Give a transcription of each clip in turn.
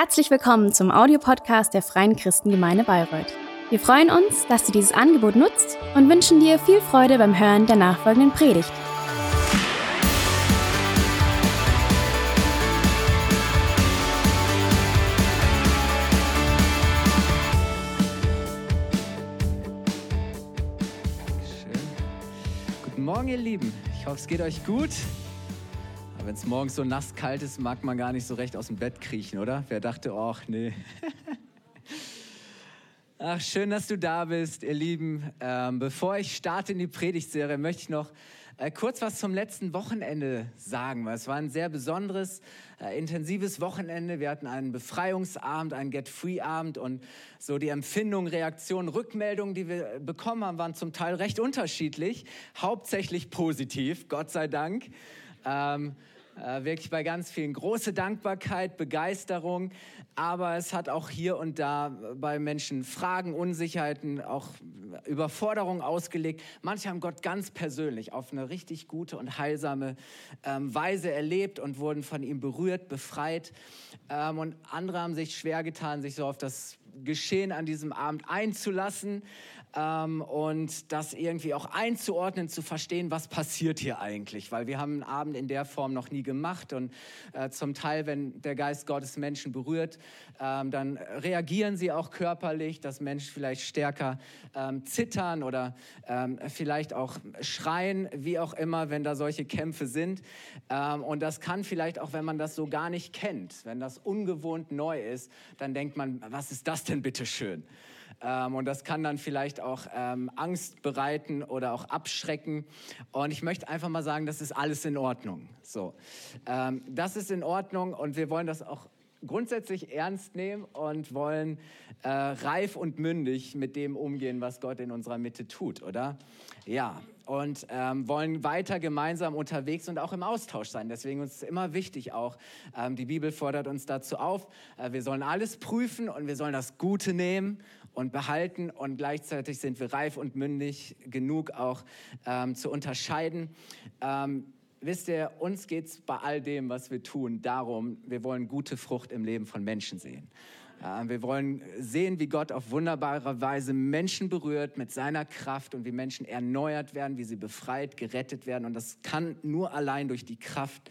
Herzlich willkommen zum Audiopodcast der Freien Christengemeinde Bayreuth. Wir freuen uns, dass du dieses Angebot nutzt und wünschen dir viel Freude beim Hören der nachfolgenden Predigt. Schön. Guten Morgen, ihr Lieben. Ich hoffe, es geht euch gut. Wenn es morgens so nass kalt ist, mag man gar nicht so recht aus dem Bett kriechen, oder? Wer dachte, ach nee. Ach, schön, dass du da bist, ihr Lieben. Ähm, bevor ich starte in die Predigtserie, möchte ich noch äh, kurz was zum letzten Wochenende sagen. Weil es war ein sehr besonderes, äh, intensives Wochenende. Wir hatten einen Befreiungsabend, einen Get-Free-Abend und so die Empfindungen, Reaktionen, Rückmeldungen, die wir bekommen haben, waren zum Teil recht unterschiedlich. Hauptsächlich positiv, Gott sei Dank. Ähm, äh, wirklich bei ganz vielen große Dankbarkeit, Begeisterung, aber es hat auch hier und da bei Menschen Fragen, Unsicherheiten, auch Überforderungen ausgelegt. Manche haben Gott ganz persönlich auf eine richtig gute und heilsame ähm, Weise erlebt und wurden von ihm berührt, befreit. Ähm, und andere haben sich schwer getan, sich so auf das Geschehen an diesem Abend einzulassen ähm, und das irgendwie auch einzuordnen, zu verstehen, was passiert hier eigentlich. Weil wir haben einen Abend in der Form noch nie gemacht und äh, zum Teil, wenn der Geist Gottes Menschen berührt, ähm, dann reagieren sie auch körperlich, dass Menschen vielleicht stärker ähm, zittern oder ähm, vielleicht auch schreien, wie auch immer, wenn da solche Kämpfe sind. Ähm, und das kann vielleicht auch, wenn man das so gar nicht kennt, wenn das ungewohnt neu ist, dann denkt man, was ist das denn bitte schön? Ähm, und das kann dann vielleicht auch ähm, Angst bereiten oder auch abschrecken. Und ich möchte einfach mal sagen, das ist alles in Ordnung. So, ähm, das ist in Ordnung und wir wollen das auch grundsätzlich ernst nehmen und wollen äh, reif und mündig mit dem umgehen, was Gott in unserer Mitte tut, oder? Ja, und ähm, wollen weiter gemeinsam unterwegs und auch im Austausch sein. Deswegen ist es immer wichtig auch, ähm, die Bibel fordert uns dazu auf, äh, wir sollen alles prüfen und wir sollen das Gute nehmen und behalten und gleichzeitig sind wir reif und mündig genug auch ähm, zu unterscheiden. Ähm, wisst ihr, uns geht es bei all dem, was wir tun, darum, wir wollen gute Frucht im Leben von Menschen sehen. Wir wollen sehen, wie Gott auf wunderbare Weise Menschen berührt mit seiner Kraft und wie Menschen erneuert werden, wie sie befreit, gerettet werden. Und das kann nur allein durch die Kraft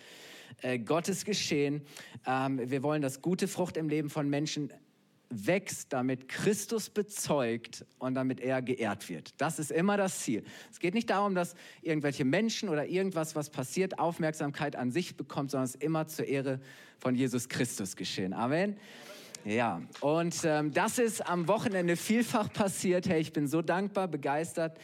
äh, Gottes geschehen. Ähm, wir wollen, dass gute Frucht im Leben von Menschen wächst, damit Christus bezeugt und damit er geehrt wird. Das ist immer das Ziel. Es geht nicht darum, dass irgendwelche Menschen oder irgendwas, was passiert, Aufmerksamkeit an sich bekommt, sondern es ist immer zur Ehre von Jesus Christus geschehen. Amen. Ja, und ähm, das ist am Wochenende vielfach passiert. Hey, ich bin so dankbar, begeistert.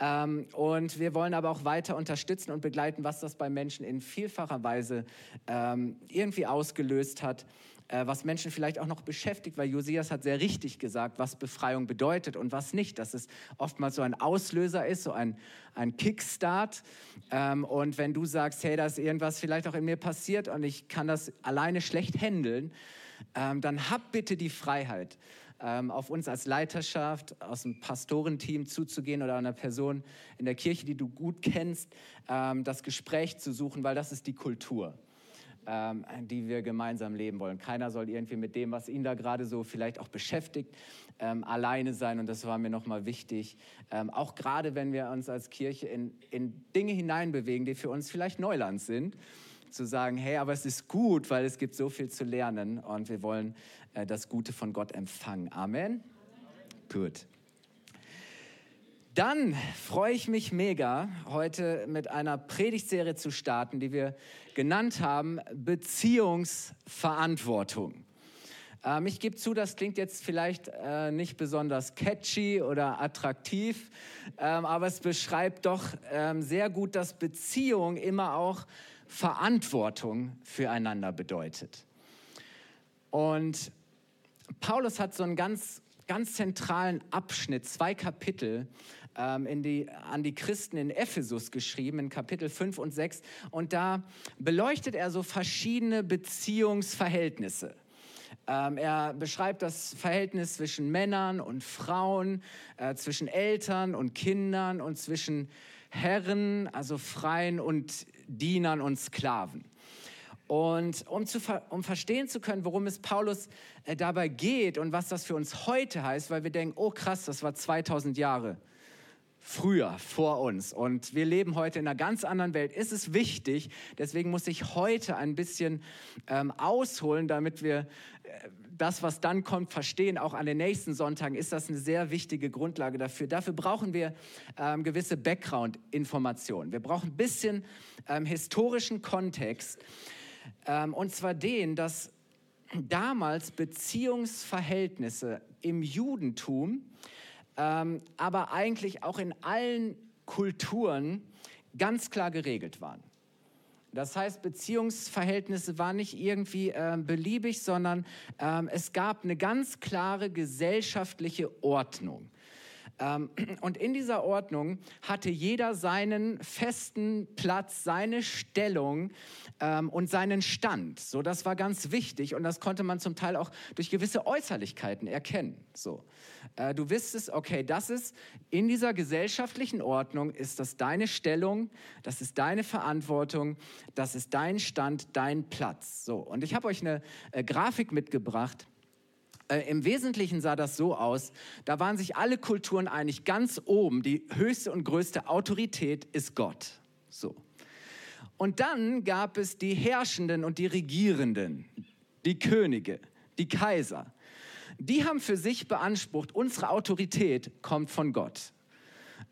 Ähm, und wir wollen aber auch weiter unterstützen und begleiten, was das bei Menschen in vielfacher Weise ähm, irgendwie ausgelöst hat. Äh, was Menschen vielleicht auch noch beschäftigt, weil Josias hat sehr richtig gesagt, was Befreiung bedeutet und was nicht, dass es oftmals so ein Auslöser ist, so ein, ein Kickstart. Ähm, und wenn du sagst, hey, da ist irgendwas vielleicht auch in mir passiert und ich kann das alleine schlecht handeln, ähm, dann hab bitte die Freiheit, ähm, auf uns als Leiterschaft, aus dem Pastorenteam zuzugehen oder einer Person in der Kirche, die du gut kennst, das Gespräch zu suchen, weil das ist die Kultur ähm, die wir gemeinsam leben wollen. Keiner soll irgendwie mit dem, was ihn da gerade so vielleicht auch beschäftigt, ähm, alleine sein. Und das war mir nochmal wichtig. Ähm, auch gerade wenn wir uns als Kirche in, in Dinge hineinbewegen, die für uns vielleicht Neuland sind, zu sagen, hey, aber es ist gut, weil es gibt so viel zu lernen und wir wollen äh, das Gute von Gott empfangen. Amen. Gut. Dann freue ich mich mega, heute mit einer Predigtserie zu starten, die wir genannt haben Beziehungsverantwortung. Ähm, ich gebe zu, das klingt jetzt vielleicht äh, nicht besonders catchy oder attraktiv, ähm, aber es beschreibt doch ähm, sehr gut, dass Beziehung immer auch Verantwortung füreinander bedeutet. Und Paulus hat so einen ganz, ganz zentralen Abschnitt, zwei Kapitel, ähm, in die, an die Christen in Ephesus geschrieben, in Kapitel 5 und 6. Und da beleuchtet er so verschiedene Beziehungsverhältnisse. Ähm, er beschreibt das Verhältnis zwischen Männern und Frauen, äh, zwischen Eltern und Kindern und zwischen Herren, also Freien und Dienern und Sklaven. Und um, zu, um verstehen zu können, worum es Paulus äh, dabei geht und was das für uns heute heißt, weil wir denken, oh krass, das war 2000 Jahre früher vor uns und wir leben heute in einer ganz anderen Welt, ist es wichtig, deswegen muss ich heute ein bisschen ähm, ausholen, damit wir äh, das, was dann kommt, verstehen. Auch an den nächsten Sonntagen ist das eine sehr wichtige Grundlage dafür. Dafür brauchen wir ähm, gewisse Background-Informationen. Wir brauchen ein bisschen ähm, historischen Kontext ähm, und zwar den, dass damals Beziehungsverhältnisse im Judentum ähm, aber eigentlich auch in allen Kulturen ganz klar geregelt waren. Das heißt, Beziehungsverhältnisse waren nicht irgendwie äh, beliebig, sondern ähm, es gab eine ganz klare gesellschaftliche Ordnung. Ähm, und in dieser Ordnung hatte jeder seinen festen Platz, seine Stellung ähm, und seinen Stand. So, das war ganz wichtig und das konnte man zum Teil auch durch gewisse Äußerlichkeiten erkennen. So. Äh, du wissest, okay, das ist in dieser gesellschaftlichen Ordnung, ist das deine Stellung, das ist deine Verantwortung, das ist dein Stand, dein Platz. So, und ich habe euch eine äh, Grafik mitgebracht. Äh, Im Wesentlichen sah das so aus, da waren sich alle Kulturen einig, ganz oben, die höchste und größte Autorität ist Gott. So. Und dann gab es die Herrschenden und die Regierenden, die Könige, die Kaiser die haben für sich beansprucht, unsere Autorität kommt von Gott.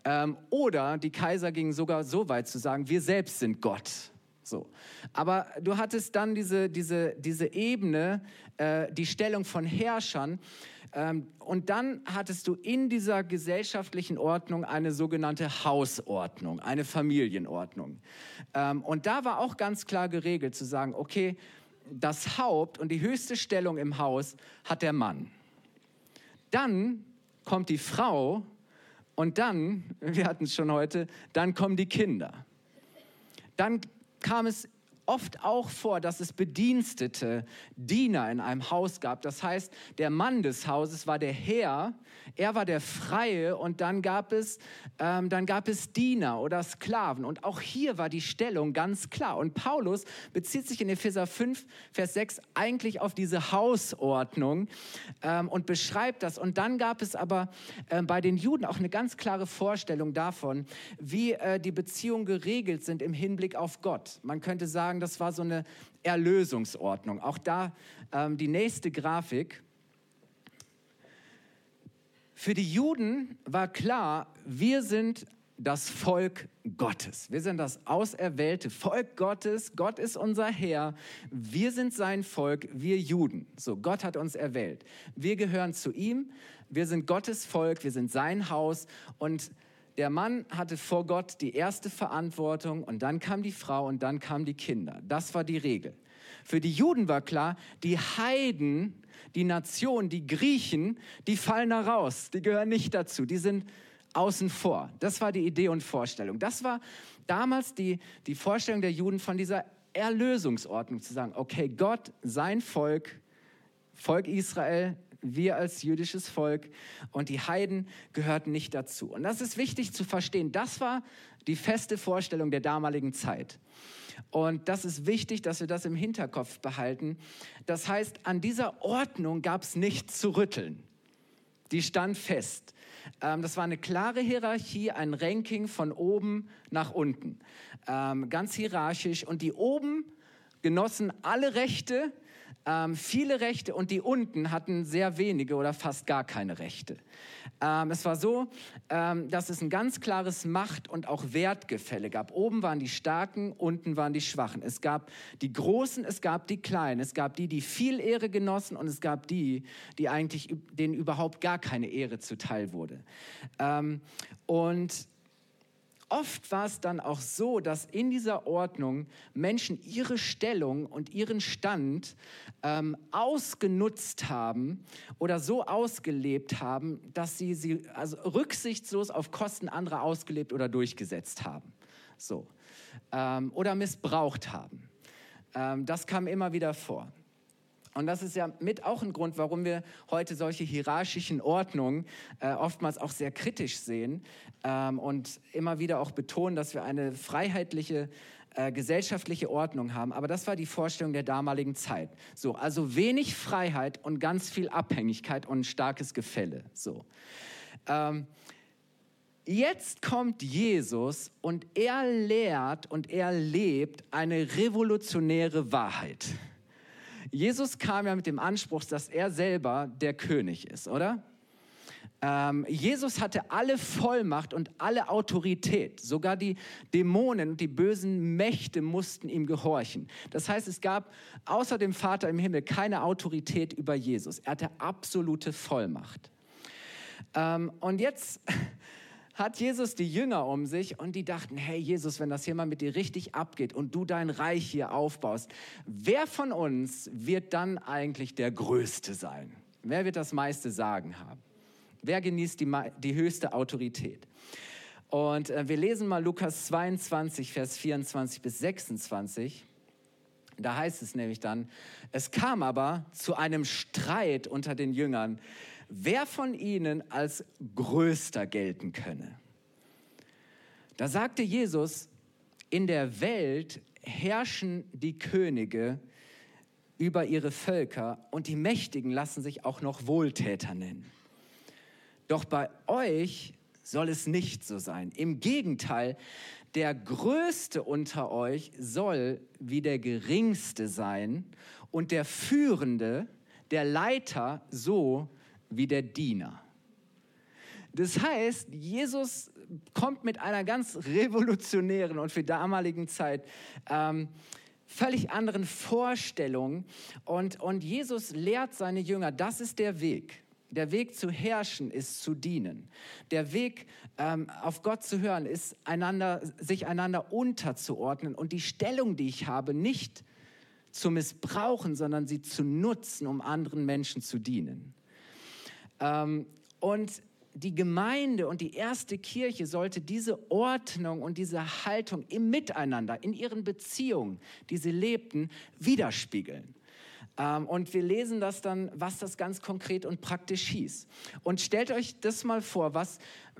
Ähm, oder die Kaiser gingen sogar so weit zu sagen, wir selbst sind Gott. So. Aber du hattest dann diese, diese, diese Ebene, äh, die Stellung von Herrschern. Ähm, und dann hattest du in dieser gesellschaftlichen Ordnung eine sogenannte Hausordnung, eine Familienordnung. Ähm, und da war auch ganz klar geregelt zu sagen, okay, das Haupt und die höchste Stellung im Haus hat der Mann. Dann kommt die Frau und dann, wir hatten es schon heute, dann kommen die Kinder. Dann es oft auch vor, dass es Bedienstete, Diener in einem Haus gab. Das heißt, der Mann des Hauses war der Herr, er war der Freie und dann gab es, ähm, dann gab es Diener oder Sklaven. Und auch hier war die Stellung ganz klar. Und Paulus bezieht sich in Epheser 5, Vers 6 eigentlich auf diese Hausordnung ähm, und beschreibt das. Und dann gab es aber äh, bei den Juden auch eine ganz klare Vorstellung davon, wie äh, die Beziehungen geregelt sind im Hinblick auf Gott. Man könnte sagen, sagen, das war so eine Erlösungsordnung. Auch da ähm, die nächste Grafik. Für die Juden war klar, wir sind das Volk Gottes. Wir sind das auserwählte Volk Gottes. Gott ist unser Herr. Wir sind sein Volk, wir Juden. So, Gott hat uns erwählt. Wir gehören zu ihm. Wir sind Gottes Volk. Wir sind sein Haus. Und der Mann hatte vor Gott die erste Verantwortung und dann kam die Frau und dann kamen die Kinder. Das war die Regel. Für die Juden war klar, die Heiden, die Nation, die Griechen, die fallen da raus. Die gehören nicht dazu. Die sind außen vor. Das war die Idee und Vorstellung. Das war damals die, die Vorstellung der Juden von dieser Erlösungsordnung, zu sagen, okay, Gott, sein Volk, Volk Israel, wir als jüdisches Volk und die Heiden gehörten nicht dazu. Und das ist wichtig zu verstehen. Das war die feste Vorstellung der damaligen Zeit. Und das ist wichtig, dass wir das im Hinterkopf behalten. Das heißt, an dieser Ordnung gab es nichts zu rütteln. Die stand fest. Ähm, das war eine klare Hierarchie, ein Ranking von oben nach unten. Ähm, ganz hierarchisch. Und die oben genossen alle Rechte, ähm, viele Rechte und die unten hatten sehr wenige oder fast gar keine Rechte. Ähm, es war so, ähm, dass es ein ganz klares Macht- und auch Wertgefälle gab. Oben waren die Starken, unten waren die Schwachen. Es gab die Großen, es gab die Kleinen. Es gab die, die viel Ehre genossen und es gab die, die eigentlich denen überhaupt gar keine Ehre zuteil wurde. Ähm, und oft war es dann auch so, dass in dieser Ordnung Menschen ihre Stellung und ihren Stand ähm, ausgenutzt haben oder so ausgelebt haben, dass sie sie also rücksichtslos auf Kosten anderer ausgelebt oder durchgesetzt haben. So. Ähm, oder missbraucht haben. Ähm, das kam immer wieder vor. Und das ist ja mit auch ein Grund, warum wir heute solche hierarchischen Ordnungen äh, oftmals auch sehr kritisch sehen ähm, und immer wieder auch betonen, dass wir eine freiheitliche äh, gesellschaftliche Ordnung haben, aber das war die Vorstellung der damaligen Zeit. So, also wenig Freiheit und ganz viel Abhängigkeit und ein starkes Gefälle. So. Ähm, Jetzt kommt Jesus und er lehrt und er lebt eine revolutionäre Wahrheit. Jesus kam ja mit dem Anspruch, dass er selber der König ist, oder? Ähm, Jesus hatte alle Vollmacht und alle Autorität. Sogar die Dämonen und die bösen Mächte mussten ihm gehorchen. Das heißt, es gab außer dem Vater im Himmel keine Autorität über Jesus. Er hatte absolute Vollmacht. Ähm, und jetzt hat Jesus die Jünger um sich und die dachten, hey Jesus, wenn das hier mal mit dir richtig abgeht und du dein Reich hier aufbaust, wer von uns wird dann eigentlich der Größte sein? Wer wird das meiste Sagen haben? Wer genießt die, die höchste Autorität? Und äh, wir lesen mal Lukas 22, Vers 24 bis 26. Da heißt es nämlich dann, es kam aber zu einem Streit unter den Jüngern, wer von ihnen als größter gelten könne. Da sagte Jesus, in der Welt herrschen die Könige über ihre Völker und die Mächtigen lassen sich auch noch Wohltäter nennen. Doch bei euch soll es nicht so sein. Im Gegenteil, der Größte unter euch soll wie der Geringste sein und der Führende, der Leiter so wie der Diener. Das heißt, Jesus kommt mit einer ganz revolutionären und für damaligen Zeit ähm, völlig anderen Vorstellung. Und, und Jesus lehrt seine Jünger, das ist der Weg. Der Weg zu herrschen ist zu dienen. Der Weg ähm, auf Gott zu hören ist einander, sich einander unterzuordnen und die Stellung, die ich habe, nicht zu missbrauchen, sondern sie zu nutzen, um anderen Menschen zu dienen. Ähm, und die Gemeinde und die erste Kirche sollte diese Ordnung und diese Haltung im Miteinander, in ihren Beziehungen, die sie lebten, widerspiegeln. Ähm, und wir lesen das dann, was das ganz konkret und praktisch hieß. Und stellt euch das mal vor, was,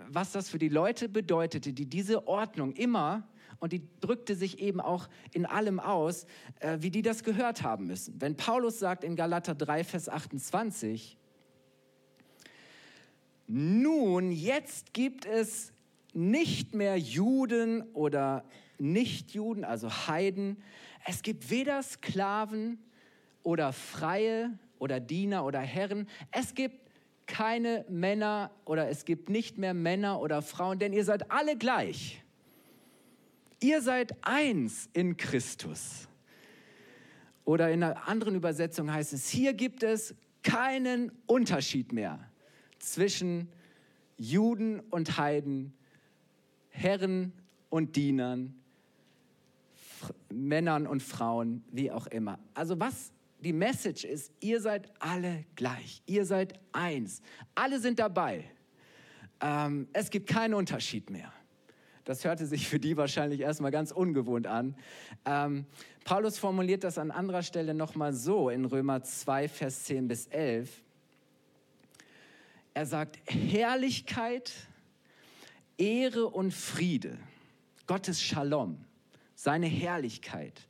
was das für die Leute bedeutete, die diese Ordnung immer, und die drückte sich eben auch in allem aus, äh, wie die das gehört haben müssen. Wenn Paulus sagt in Galater 3, Vers 28, nun, jetzt gibt es nicht mehr Juden oder Nichtjuden, also Heiden. Es gibt weder Sklaven oder Freie oder Diener oder Herren. Es gibt keine Männer oder es gibt nicht mehr Männer oder Frauen, denn ihr seid alle gleich. Ihr seid eins in Christus. Oder in einer anderen Übersetzung heißt es, hier gibt es keinen Unterschied mehr zwischen Juden und Heiden, Herren und Dienern, Männern und Frauen, wie auch immer. Also was die Message ist, ihr seid alle gleich, ihr seid eins, alle sind dabei. Ähm, es gibt keinen Unterschied mehr. Das hörte sich für die wahrscheinlich erstmal ganz ungewohnt an. Ähm, Paulus formuliert das an anderer Stelle nochmal so in Römer 2, Vers 10 bis 11. Er sagt, Herrlichkeit, Ehre und Friede, Gottes Shalom, seine Herrlichkeit,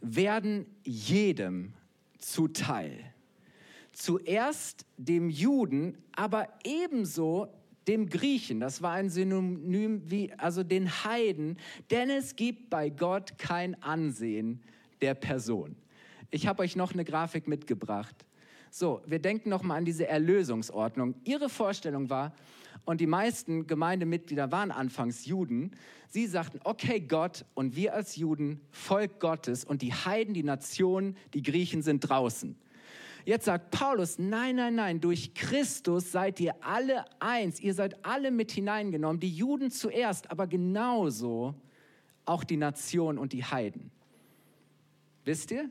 werden jedem zuteil. Zuerst dem Juden, aber ebenso dem Griechen. Das war ein Synonym wie also den Heiden, denn es gibt bei Gott kein Ansehen der Person. Ich habe euch noch eine Grafik mitgebracht. So, wir denken noch mal an diese Erlösungsordnung. Ihre Vorstellung war, und die meisten Gemeindemitglieder waren anfangs Juden, sie sagten, okay Gott und wir als Juden, Volk Gottes und die Heiden, die Nationen, die Griechen sind draußen. Jetzt sagt Paulus, nein, nein, nein, durch Christus seid ihr alle eins, ihr seid alle mit hineingenommen, die Juden zuerst, aber genauso auch die Nation und die Heiden. Wisst ihr?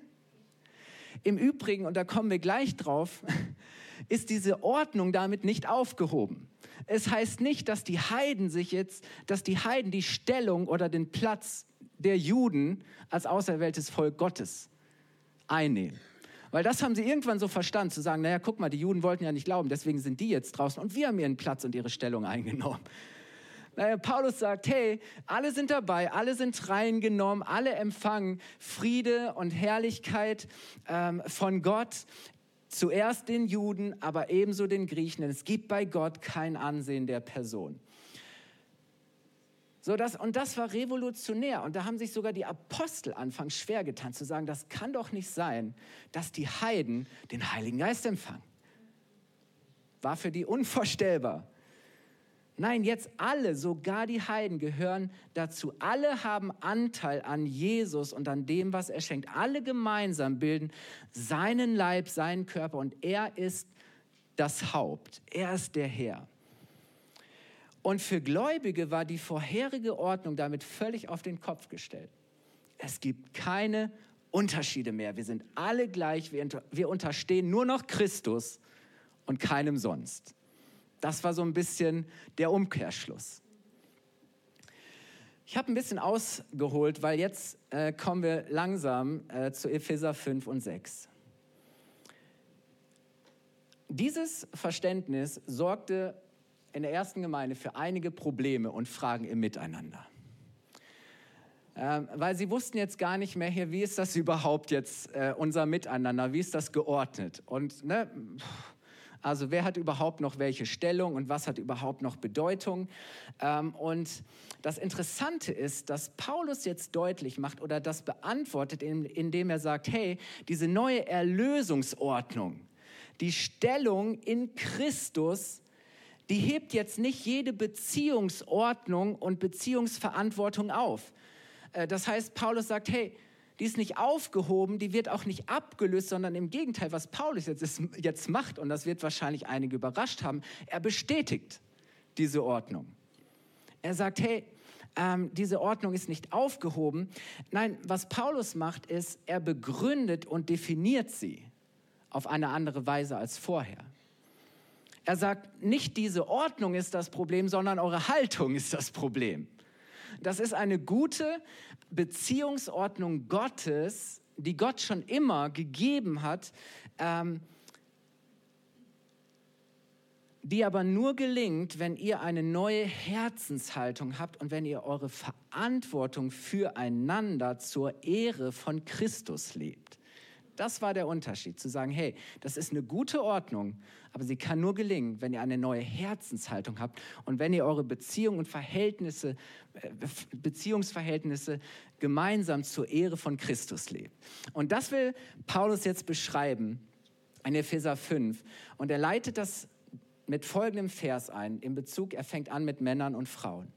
Im Übrigen, und da kommen wir gleich drauf, ist diese Ordnung damit nicht aufgehoben. Es heißt nicht, dass die Heiden sich jetzt, dass die Heiden die Stellung oder den Platz der Juden als auserwähltes Volk Gottes einnehmen. Weil das haben sie irgendwann so verstanden, zu sagen, naja, guck mal, die Juden wollten ja nicht glauben, deswegen sind die jetzt draußen und wir haben ihren Platz und ihre Stellung eingenommen. Paulus sagt, hey, alle sind dabei, alle sind reingenommen, alle empfangen Friede und Herrlichkeit ähm, von Gott. Zuerst den Juden, aber ebenso den Griechen. Denn es gibt bei Gott kein Ansehen der Person. So, das, und das war revolutionär. Und da haben sich sogar die Apostel anfangs schwer getan, zu sagen, das kann doch nicht sein, dass die Heiden den Heiligen Geist empfangen. War für die unvorstellbar. Nein, jetzt alle, sogar die Heiden gehören dazu. Alle haben Anteil an Jesus und an dem, was er schenkt. Alle gemeinsam bilden seinen Leib, seinen Körper und er ist das Haupt. Er ist der Herr. Und für Gläubige war die vorherige Ordnung damit völlig auf den Kopf gestellt. Es gibt keine Unterschiede mehr. Wir sind alle gleich. Wir, unterstehen nur noch Christus und keinem sonst. Das war so ein bisschen der Umkehrschluss. Ich habe ein bisschen ausgeholt, weil jetzt äh, kommen wir langsam äh, zu Epheser 5 und 6. Dieses Verständnis sorgte in der ersten Gemeinde für einige Probleme und Fragen im Miteinander. Ähm, weil sie wussten jetzt gar nicht mehr hier, wie ist das überhaupt jetzt äh, unser Miteinander, wie ist das geordnet? Und ne, also wer hat überhaupt noch welche Stellung und was hat überhaupt noch Bedeutung? Ähm, und das Interessante ist, dass Paulus jetzt deutlich macht oder das beantwortet, indem er sagt, hey, diese neue Erlösungsordnung, die Stellung in Christus, die hebt jetzt nicht jede Beziehungsordnung und Beziehungsverantwortung auf. Äh, das heißt, Paulus sagt, hey, die ist nicht aufgehoben, die wird auch nicht abgelöst, sondern im Gegenteil, was Paulus jetzt, ist, jetzt macht, und das wird wahrscheinlich einige überrascht haben, er bestätigt diese Ordnung. Er sagt, hey, ähm, diese Ordnung ist nicht aufgehoben. Nein, was Paulus macht, ist, er begründet und definiert sie auf eine andere Weise als vorher. Er sagt, nicht diese Ordnung ist das Problem, sondern eure Haltung ist das Problem. Das ist eine gute Beziehungsordnung Gottes, die Gott schon immer gegeben hat, ähm, die aber nur gelingt, wenn ihr eine neue Herzenshaltung habt und wenn ihr eure Verantwortung füreinander zur Ehre von Christus lebt. Das war der Unterschied, zu sagen, hey, das ist eine gute Ordnung, aber sie kann nur gelingen, wenn ihr eine neue Herzenshaltung habt und wenn ihr eure Beziehungen und Verhältnisse, äh, Beziehungsverhältnisse gemeinsam zur Ehre von Christus lebt. Und das will Paulus jetzt beschreiben in Epheser 5 und er leitet das mit folgendem Vers ein, in Bezug, er fängt an mit Männern und Frauen.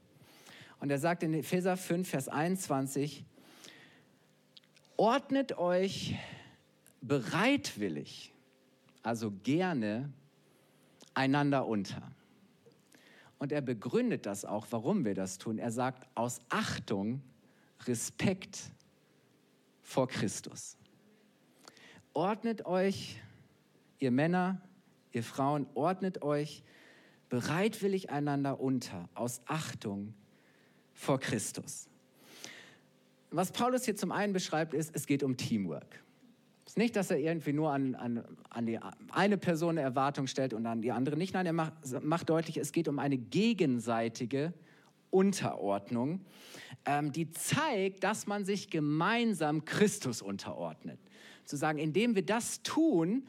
Und er sagt in Epheser 5, Vers 21, ordnet euch bereitwillig, also gerne, einander unter. Und er begründet das auch, warum wir das tun. Er sagt, aus Achtung, Respekt vor Christus. Ordnet euch, ihr Männer, ihr Frauen, ordnet euch bereitwillig einander unter, aus Achtung vor Christus. Was Paulus hier zum einen beschreibt, ist, es geht um Teamwork. Es ist nicht, dass er irgendwie nur an, an, an die eine Person eine Erwartung stellt und an die andere nicht. Nein, er macht, macht deutlich, es geht um eine gegenseitige Unterordnung, ähm, die zeigt, dass man sich gemeinsam Christus unterordnet. Zu sagen, indem wir das tun,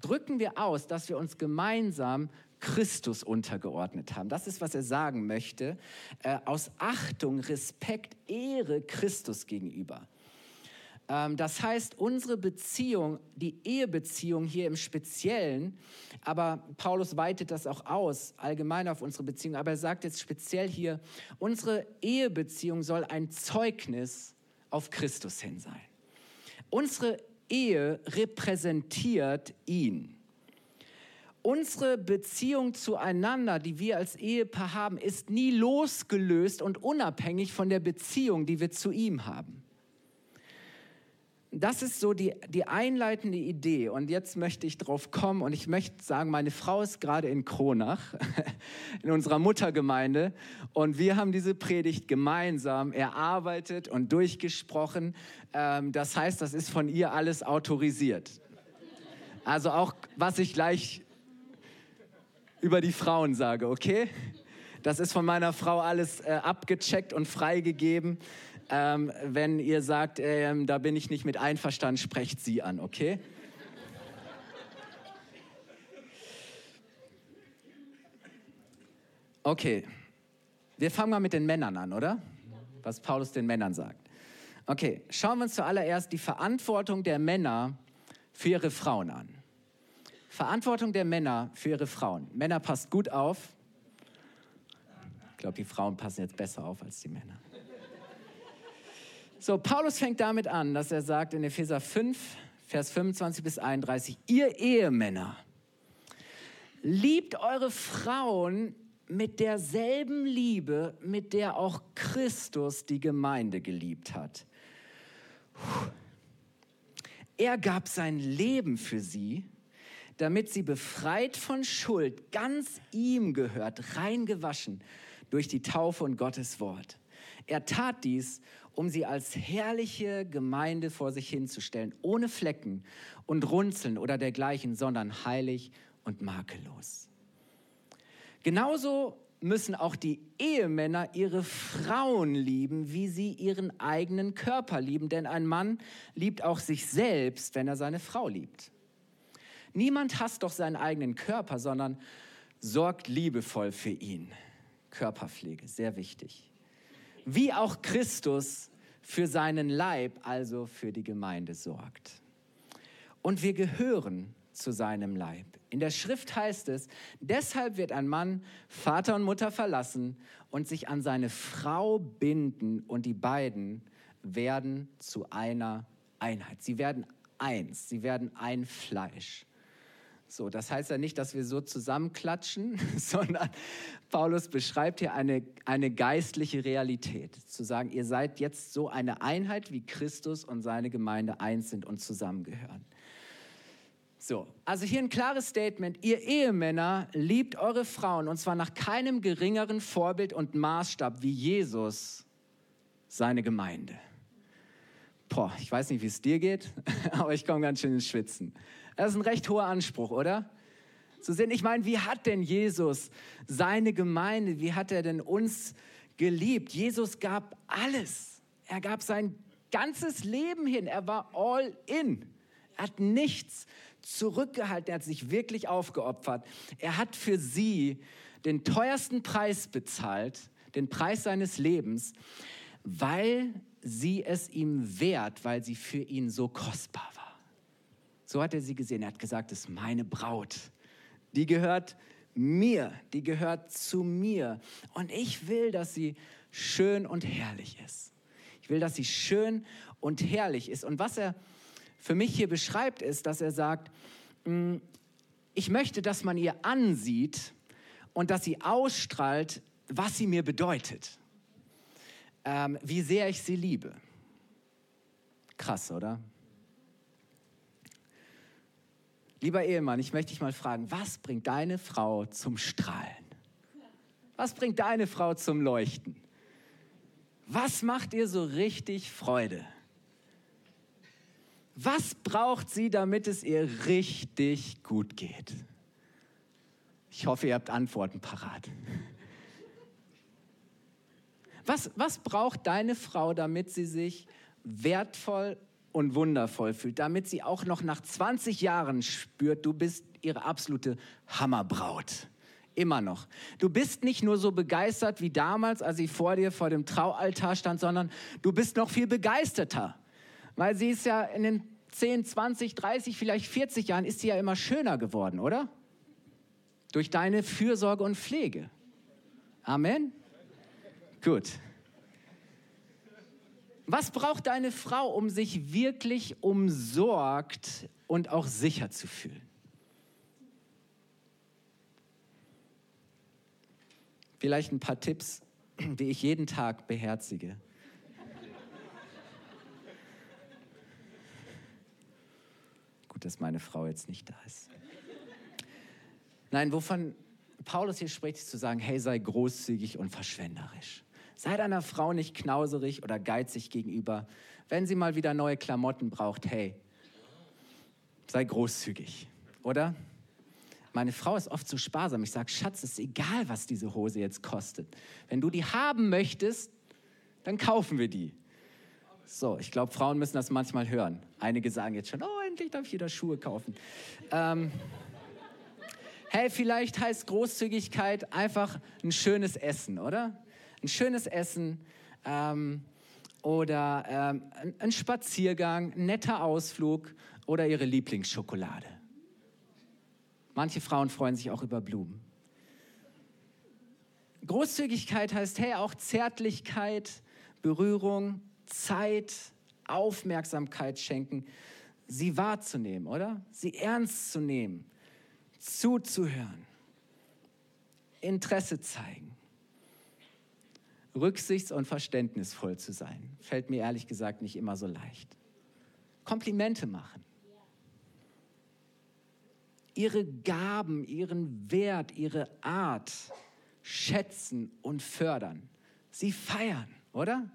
drücken wir aus, dass wir uns gemeinsam Christus untergeordnet haben. Das ist, was er sagen möchte. Äh, aus Achtung, Respekt, Ehre Christus gegenüber. Ähm, das heißt, unsere Beziehung, die Ehebeziehung hier im Speziellen, aber Paulus weitet das auch aus, allgemein auf unsere Beziehung, aber er sagt jetzt speziell hier, unsere Ehebeziehung soll ein Zeugnis auf Christus hin sein. Unsere Ehe repräsentiert ihn. Unsere Beziehung zueinander, die wir als Ehepaar haben, ist nie losgelöst und unabhängig von der Beziehung, die wir zu ihm haben das ist so die, die einleitende Idee. Und jetzt möchte ich drauf kommen und ich möchte sagen, meine Frau ist gerade in Kronach, in unserer Muttergemeinde. Und wir haben diese Predigt gemeinsam erarbeitet und durchgesprochen. Ähm, das heißt, das ist von ihr alles autorisiert. Also auch, was ich gleich über die Frauen sage, okay? Das ist von meiner Frau alles äh, abgecheckt und freigegeben. Ähm, wenn ihr sagt, äh, da bin ich nicht mit einverstanden, sprecht sie an, okay? Okay, wir fangen mal mit den Männern an, oder? Was Paulus den Männern sagt. Okay, schauen wir uns zuallererst die Verantwortung der Männer für ihre Frauen an. Verantwortung der Männer für ihre Frauen. Männer passt gut auf. Ich glaube, die Frauen passen jetzt besser auf als die Männer. So, Paulus fängt damit an, dass er sagt in Epheser 5, Vers 25 bis 31, ihr Ehemänner, liebt eure Frauen mit derselben Liebe, mit der auch Christus die Gemeinde geliebt hat. Er gab sein Leben für sie, damit sie befreit von Schuld, ganz ihm gehört, rein gewaschen durch die Taufe und Gottes Wort. Er tat dies, um sie als herrliche Gemeinde vor sich hinzustellen, ohne Flecken und Runzeln oder dergleichen, sondern heilig und makellos. Genauso müssen auch die Ehemänner ihre Frauen lieben, wie sie ihren eigenen Körper lieben. Denn ein Mann liebt auch sich selbst, wenn er seine Frau liebt. Niemand hasst doch seinen eigenen Körper, sondern sorgt liebevoll für ihn. Körperpflege, sehr wichtig. Wie auch Christus für seinen Leib, also für die Gemeinde sorgt. Und wir gehören zu seinem Leib. In der Schrift heißt es, deshalb wird ein Mann Vater und Mutter verlassen und sich an seine Frau binden und die beiden werden zu einer Einheit. Sie werden eins, sie werden ein Fleisch. So, das heißt ja nicht, dass wir so zusammenklatschen, sondern Paulus beschreibt hier eine, eine geistliche Realität. Zu sagen, ihr seid jetzt so eine Einheit, wie Christus und seine Gemeinde eins sind und zusammengehören. So, also hier ein klares Statement. Ihr Ehemänner liebt eure Frauen und zwar nach keinem geringeren Vorbild und Maßstab wie Jesus seine Gemeinde. Boah, ich weiß nicht, wie es dir geht, aber ich komme ganz schön ins Schwitzen. Das ist ein recht hoher Anspruch, oder? Zu sehen, ich meine, wie hat denn Jesus seine Gemeinde, wie hat er denn uns geliebt? Jesus gab alles. Er gab sein ganzes Leben hin. Er war all in. Er hat nichts zurückgehalten, er hat sich wirklich aufgeopfert. Er hat für sie den teuersten Preis bezahlt, den Preis seines Lebens, weil sie es ihm wert, weil sie für ihn so kostbar. So hat er sie gesehen. Er hat gesagt, das ist meine Braut. Die gehört mir, die gehört zu mir. Und ich will, dass sie schön und herrlich ist. Ich will, dass sie schön und herrlich ist. Und was er für mich hier beschreibt, ist, dass er sagt, mm, ich möchte, dass man ihr ansieht und dass sie ausstrahlt, was sie mir bedeutet, ähm, wie sehr ich sie liebe. Krass, oder? Lieber Ehemann, ich möchte dich mal fragen, was bringt deine Frau zum Strahlen? Was bringt deine Frau zum Leuchten? Was macht ihr so richtig Freude? Was braucht sie, damit es ihr richtig gut geht? Ich hoffe, ihr habt Antworten parat. Was, was braucht deine Frau, damit sie sich wertvoll und wundervoll fühlt, damit sie auch noch nach 20 Jahren spürt, du bist ihre absolute Hammerbraut. Immer noch. Du bist nicht nur so begeistert wie damals, als sie vor dir vor dem Traualtar stand, sondern du bist noch viel begeisterter. Weil sie ist ja in den 10, 20, 30, vielleicht 40 Jahren, ist sie ja immer schöner geworden, oder? Durch deine Fürsorge und Pflege. Amen? Gut. Was braucht deine Frau, um sich wirklich umsorgt und auch sicher zu fühlen? Vielleicht ein paar Tipps, die ich jeden Tag beherzige. Gut, dass meine Frau jetzt nicht da ist. Nein, wovon Paulus hier spricht, ist zu sagen, hey, sei großzügig und verschwenderisch. Sei deiner Frau nicht knauserig oder geizig gegenüber. Wenn sie mal wieder neue Klamotten braucht, hey, sei großzügig, oder? Meine Frau ist oft so sparsam. Ich sage, Schatz, es ist egal, was diese Hose jetzt kostet. Wenn du die haben möchtest, dann kaufen wir die. So, ich glaube, Frauen müssen das manchmal hören. Einige sagen jetzt schon, oh, endlich darf ich wieder Schuhe kaufen. Ähm, hey, vielleicht heißt Großzügigkeit einfach ein schönes Essen, oder? Ein schönes Essen ähm, oder ähm, ein Spaziergang, ein netter Ausflug oder ihre Lieblingsschokolade. Manche Frauen freuen sich auch über Blumen. Großzügigkeit heißt, hey, auch Zärtlichkeit, Berührung, Zeit, Aufmerksamkeit schenken, sie wahrzunehmen, oder? Sie ernst zu nehmen, zuzuhören, Interesse zeigen, rücksichts- und verständnisvoll zu sein. Fällt mir ehrlich gesagt nicht immer so leicht. Komplimente machen. Ihre Gaben, ihren Wert, ihre Art schätzen und fördern. Sie feiern, oder?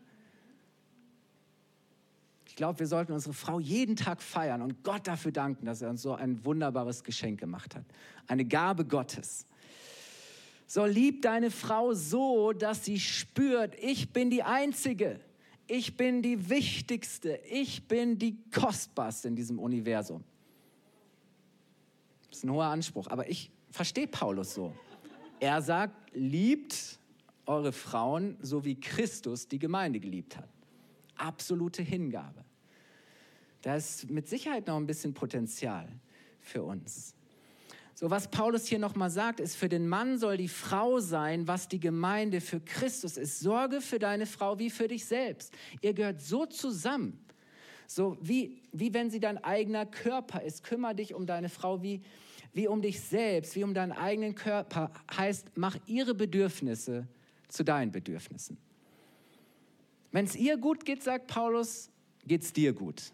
Ich glaube, wir sollten unsere Frau jeden Tag feiern und Gott dafür danken, dass er uns so ein wunderbares Geschenk gemacht hat. Eine Gabe Gottes. So lieb deine Frau so, dass sie spürt, ich bin die Einzige, ich bin die Wichtigste, ich bin die Kostbarste in diesem Universum. Das ist ein hoher Anspruch, aber ich verstehe Paulus so. Er sagt, liebt eure Frauen so wie Christus die Gemeinde geliebt hat absolute Hingabe. Da ist mit Sicherheit noch ein bisschen Potenzial für uns. So, was Paulus hier nochmal sagt, ist, für den Mann soll die Frau sein, was die Gemeinde für Christus ist. Sorge für deine Frau wie für dich selbst. Ihr gehört so zusammen. So wie, wie wenn sie dein eigener Körper ist. Kümmere dich um deine Frau wie, wie um dich selbst, wie um deinen eigenen Körper. Heißt, mach ihre Bedürfnisse zu deinen Bedürfnissen. Wenn es ihr gut geht, sagt Paulus, geht es dir gut.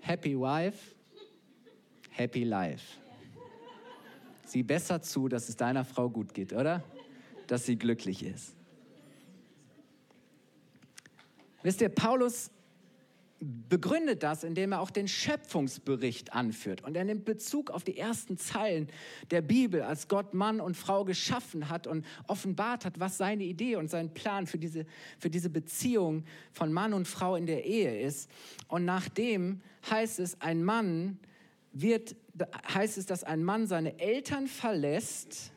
Happy wife, happy life. Sieh besser zu, dass es deiner Frau gut geht, oder? Dass sie glücklich ist. Wisst ihr, Paulus begründet das, indem er auch den Schöpfungsbericht anführt. Und er nimmt Bezug auf die ersten Zeilen der Bibel, als Gott Mann und Frau geschaffen hat und offenbart hat, was seine Idee und sein Plan für diese, für diese Beziehung von Mann und Frau in der Ehe ist. Und nachdem heißt es, ein Mann wird, heißt es, dass ein Mann seine Eltern verlässt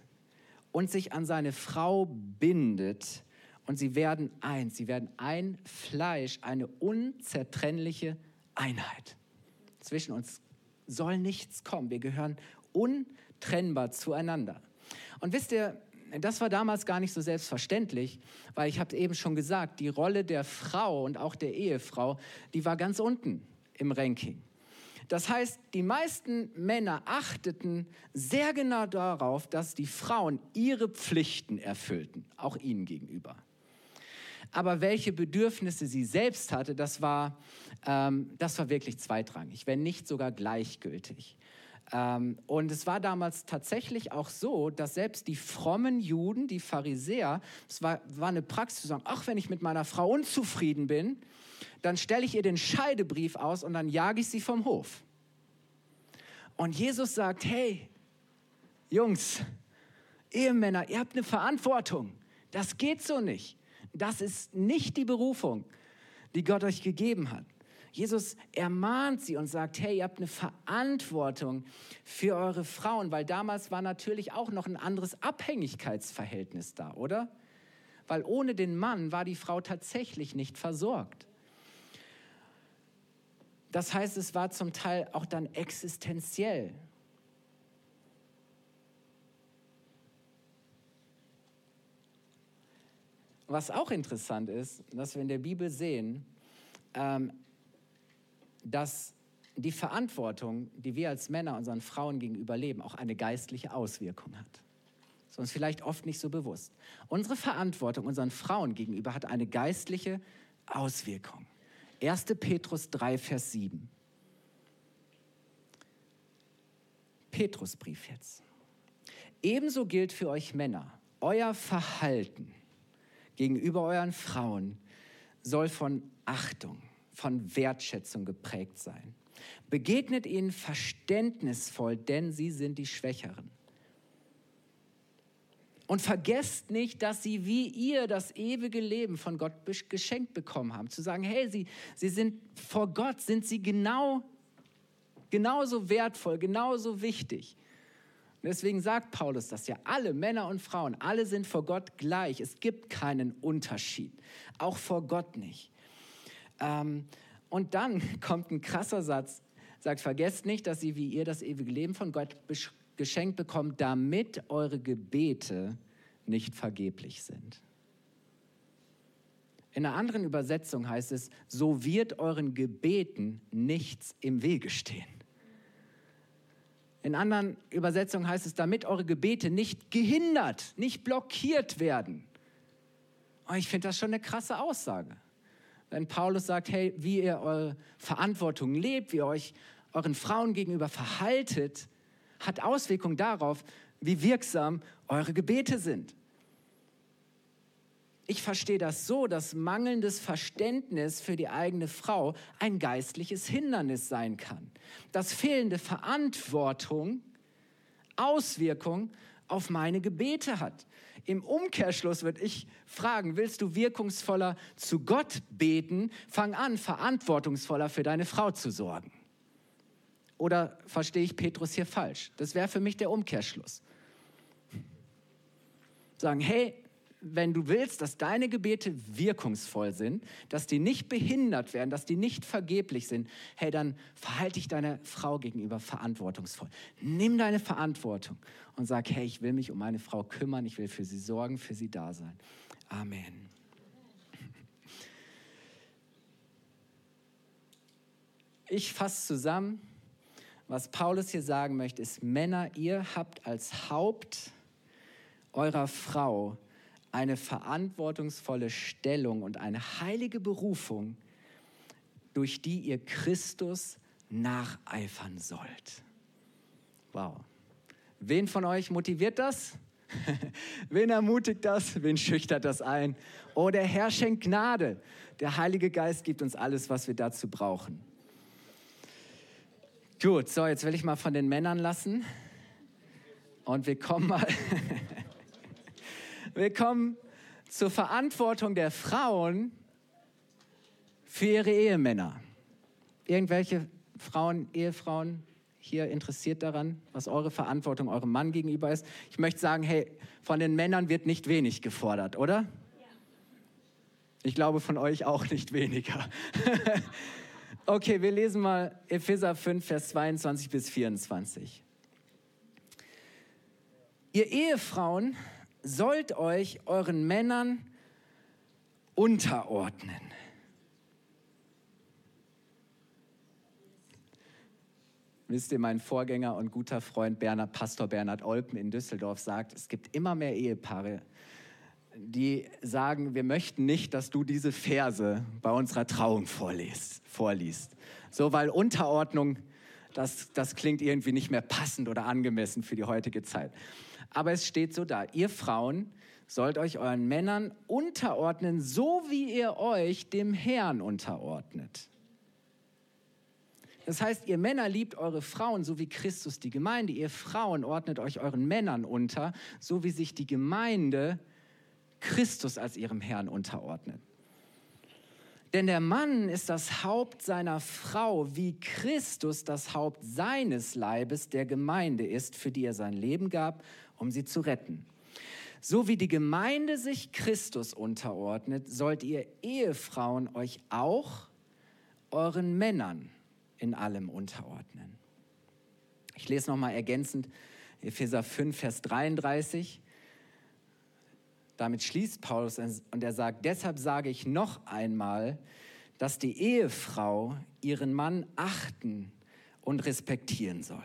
und sich an seine Frau bindet und sie werden eins, sie werden ein Fleisch, eine unzertrennliche Einheit. Zwischen uns soll nichts kommen, wir gehören untrennbar zueinander. Und wisst ihr, das war damals gar nicht so selbstverständlich, weil ich habe eben schon gesagt, die Rolle der Frau und auch der Ehefrau, die war ganz unten im Ranking. Das heißt, die meisten Männer achteten sehr genau darauf, dass die Frauen ihre Pflichten erfüllten, auch ihnen gegenüber aber welche Bedürfnisse sie selbst hatte, das war, ähm, das war wirklich zweitrangig, wenn nicht sogar gleichgültig. Ähm, und es war damals tatsächlich auch so, dass selbst die frommen Juden, die Pharisäer, es war, war eine Praxis zu sagen, ach, wenn ich mit meiner Frau unzufrieden bin, dann stelle ich ihr den Scheidebrief aus und dann jage ich sie vom Hof. Und Jesus sagt, hey, Jungs, Ehemänner, ihr habt eine Verantwortung. Das geht so nicht. Das ist nicht die Berufung, die Gott euch gegeben hat. Jesus ermahnt sie und sagt, hey, ihr habt eine Verantwortung für eure Frauen, weil damals war natürlich auch noch ein anderes Abhängigkeitsverhältnis da, oder? Weil ohne den Mann war die Frau tatsächlich nicht versorgt. Das heißt, es war zum Teil auch dann existenziell. Was auch interessant ist, dass wir in der Bibel sehen, ähm, dass die Verantwortung, die wir als Männer unseren Frauen gegenüber leben, auch eine geistliche Auswirkung hat. Das ist uns vielleicht oft nicht so bewusst. Unsere Verantwortung unseren Frauen gegenüber hat eine geistliche Auswirkung. 1. Petrus 3, Vers 7. Petrusbrief jetzt. Ebenso gilt für euch Männer, euer Verhalten gegenüber euren Frauen soll von Achtung, von Wertschätzung geprägt sein. Begegnet ihnen verständnisvoll, denn sie sind die Schwächeren. Und vergesst nicht, dass sie wie ihr das ewige Leben von Gott geschenkt bekommen haben. Zu sagen, hey, sie, sie sind vor Gott, sind sie genau, genauso wertvoll, genauso wichtig. Und deswegen sagt Paulus das ja, alle Männer und Frauen, alle sind vor Gott gleich. Es gibt keinen Unterschied, auch vor Gott nicht. Ähm, und dann kommt ein krasser Satz, sagt, vergesst nicht, dass sie wie ihr das ewige Leben von Gott geschenkt bekommen, damit eure Gebete nicht vergeblich sind. In einer anderen Übersetzung heißt es, so wird euren Gebeten nichts im Wege stehen. In anderen Übersetzungen heißt es, damit eure Gebete nicht gehindert, nicht blockiert werden. Und ich finde das schon eine krasse Aussage. Wenn Paulus sagt, hey, wie ihr eure Verantwortung lebt, wie ihr euch euren Frauen gegenüber verhaltet, hat Auswirkungen darauf, wie wirksam eure Gebete sind. Ich verstehe das so, dass mangelndes Verständnis für die eigene Frau ein geistliches Hindernis sein kann. Dass fehlende Verantwortung Auswirkungen auf meine Gebete hat. Im Umkehrschluss würde ich fragen, willst du wirkungsvoller zu Gott beten? Fang an, verantwortungsvoller für deine Frau zu sorgen. Oder verstehe ich Petrus hier falsch? Das wäre für mich der Umkehrschluss. Sagen, hey, wenn du willst, dass deine Gebete wirkungsvoll sind, dass die nicht behindert werden, dass die nicht vergeblich sind, hey, dann verhalte dich deiner Frau gegenüber verantwortungsvoll. Nimm deine Verantwortung und sag, hey, ich will mich um meine Frau kümmern, ich will für sie sorgen, für sie da sein. Amen. Ich fasse zusammen, was Paulus hier sagen möchte, ist, Männer, ihr habt als Haupt eurer Frau eine verantwortungsvolle Stellung und eine heilige Berufung, durch die ihr Christus nacheifern sollt. Wow. Wen von euch motiviert das? Wen ermutigt das? Wen schüchtert das ein? Oh, der Herr schenkt Gnade. Der Heilige Geist gibt uns alles, was wir dazu brauchen. Gut, so, jetzt will ich mal von den Männern lassen. Und wir kommen mal Wir kommen zur Verantwortung der Frauen für ihre Ehemänner. Irgendwelche Frauen, Ehefrauen hier interessiert daran, was eure Verantwortung eurem Mann gegenüber ist? Ich möchte sagen, hey, von den Männern wird nicht wenig gefordert, oder? Ich glaube von euch auch nicht weniger. okay, wir lesen mal Epheser 5, Vers 22 bis 24. Ihr Ehefrauen sollt euch euren Männern unterordnen. Wisst ihr, mein Vorgänger und guter Freund Bernhard, Pastor Bernhard Olpen in Düsseldorf sagt, es gibt immer mehr Ehepaare, die sagen, wir möchten nicht, dass du diese Verse bei unserer Trauung vorliest. vorliest. So, weil Unterordnung, das, das klingt irgendwie nicht mehr passend oder angemessen für die heutige Zeit aber es steht so da, ihr Frauen sollt euch euren Männern unterordnen, so wie ihr euch dem Herrn unterordnet. Das heißt, ihr Männer liebt eure Frauen, so wie Christus die Gemeinde. Ihr Frauen ordnet euch euren Männern unter, so wie sich die Gemeinde Christus als ihrem Herrn unterordnet. Denn der Mann ist das Haupt seiner Frau, wie Christus das Haupt seines Leibes, der Gemeinde ist, für die er sein Leben gab um sie zu retten. So wie die Gemeinde sich Christus unterordnet, sollt ihr Ehefrauen euch auch euren Männern in allem unterordnen. Ich lese nochmal ergänzend Epheser 5, Vers 33. Damit schließt Paulus und er sagt, deshalb sage ich noch einmal, dass die Ehefrau ihren Mann achten und respektieren soll.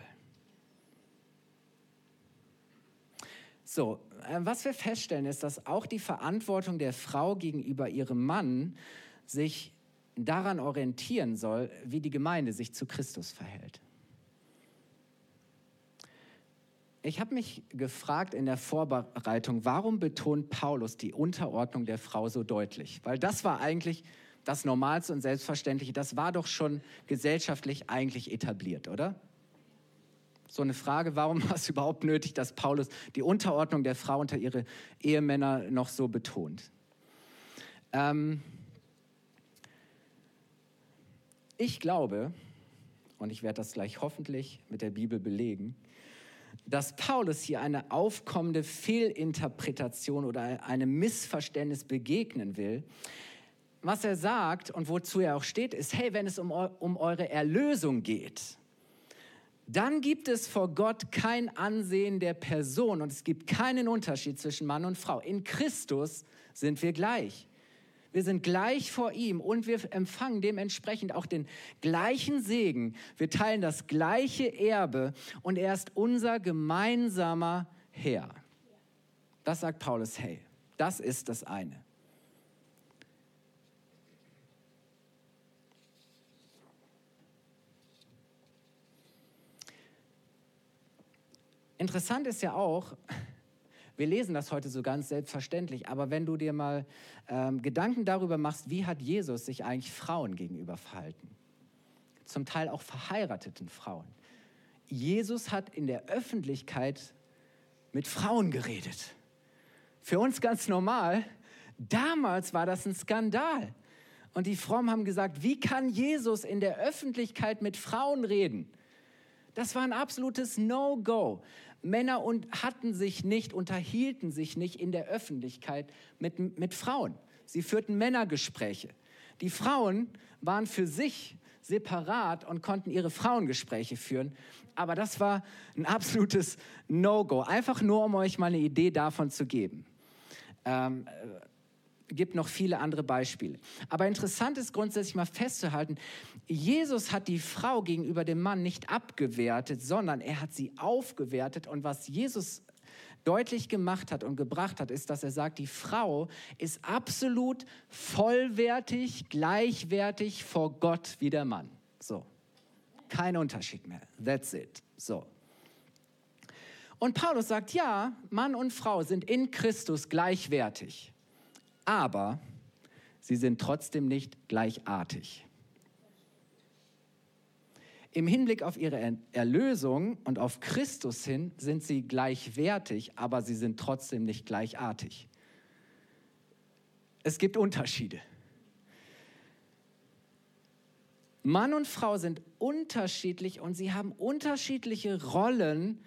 So, äh, was wir feststellen, ist, dass auch die Verantwortung der Frau gegenüber ihrem Mann sich daran orientieren soll, wie die Gemeinde sich zu Christus verhält. Ich habe mich gefragt in der Vorbereitung, warum betont Paulus die Unterordnung der Frau so deutlich? Weil das war eigentlich das Normalste und Selbstverständliche, das war doch schon gesellschaftlich eigentlich etabliert, oder? So eine Frage, warum war es überhaupt nötig, dass Paulus die Unterordnung der Frau unter ihre Ehemänner noch so betont? Ähm ich glaube, und ich werde das gleich hoffentlich mit der Bibel belegen, dass Paulus hier eine aufkommende Fehlinterpretation oder einem Missverständnis begegnen will. Was er sagt und wozu er auch steht, ist, hey, wenn es um, um eure Erlösung geht, dann gibt es vor Gott kein Ansehen der Person und es gibt keinen Unterschied zwischen Mann und Frau. In Christus sind wir gleich. Wir sind gleich vor ihm und wir empfangen dementsprechend auch den gleichen Segen. Wir teilen das gleiche Erbe und er ist unser gemeinsamer Herr. Das sagt Paulus, hey, das ist das eine. Interessant ist ja auch, wir lesen das heute so ganz selbstverständlich, aber wenn du dir mal ähm, Gedanken darüber machst, wie hat Jesus sich eigentlich Frauen gegenüber verhalten? Zum Teil auch verheirateten Frauen. Jesus hat in der Öffentlichkeit mit Frauen geredet. Für uns ganz normal. Damals war das ein Skandal. Und die Frommen haben gesagt, wie kann Jesus in der Öffentlichkeit mit Frauen reden? Das war ein absolutes No-Go. Männer und hatten sich nicht, unterhielten sich nicht in der Öffentlichkeit mit, mit Frauen. Sie führten Männergespräche. Die Frauen waren für sich separat und konnten ihre Frauengespräche führen. Aber das war ein absolutes No-Go. Einfach nur, um euch mal eine Idee davon zu geben. Ähm, gibt noch viele andere Beispiele. Aber interessant ist grundsätzlich mal festzuhalten, Jesus hat die Frau gegenüber dem Mann nicht abgewertet, sondern er hat sie aufgewertet. Und was Jesus deutlich gemacht hat und gebracht hat, ist, dass er sagt, die Frau ist absolut vollwertig, gleichwertig vor Gott wie der Mann. So. Kein Unterschied mehr. That's it. So. Und Paulus sagt, ja, Mann und Frau sind in Christus gleichwertig aber sie sind trotzdem nicht gleichartig. Im Hinblick auf ihre Erlösung und auf Christus hin sind sie gleichwertig, aber sie sind trotzdem nicht gleichartig. Es gibt Unterschiede. Mann und Frau sind unterschiedlich und sie haben unterschiedliche Rollen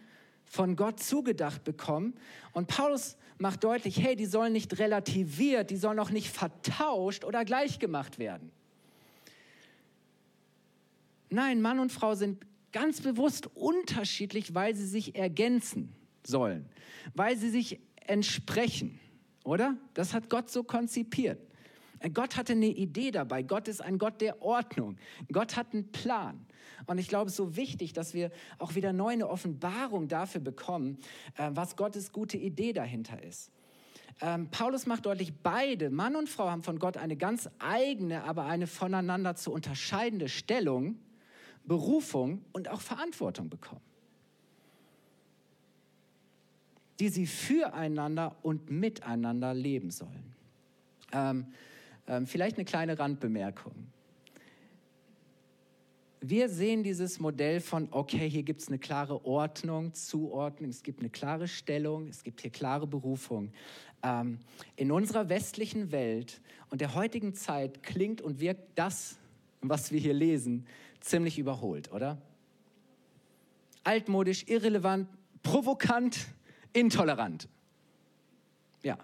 von Gott zugedacht bekommen. Und Paulus macht deutlich, hey, die sollen nicht relativiert, die sollen auch nicht vertauscht oder gleichgemacht werden. Nein, Mann und Frau sind ganz bewusst unterschiedlich, weil sie sich ergänzen sollen, weil sie sich entsprechen, oder? Das hat Gott so konzipiert. Gott hatte eine Idee dabei. Gott ist ein Gott der Ordnung. Gott hat einen Plan. Und ich glaube, es ist so wichtig, dass wir auch wieder neu eine Offenbarung dafür bekommen, äh, was Gottes gute Idee dahinter ist. Ähm, Paulus macht deutlich, beide, Mann und Frau, haben von Gott eine ganz eigene, aber eine voneinander zu unterscheidende Stellung, Berufung und auch Verantwortung bekommen, die sie füreinander und miteinander leben sollen. Ähm, ähm, vielleicht eine kleine Randbemerkung wir sehen dieses Modell von, okay, hier gibt es eine klare Ordnung, Zuordnung, es gibt eine klare Stellung, es gibt hier klare Berufung. Ähm, in unserer westlichen Welt und der heutigen Zeit klingt und wirkt das, was wir hier lesen, ziemlich überholt, oder? Altmodisch, irrelevant, provokant, intolerant. Ja.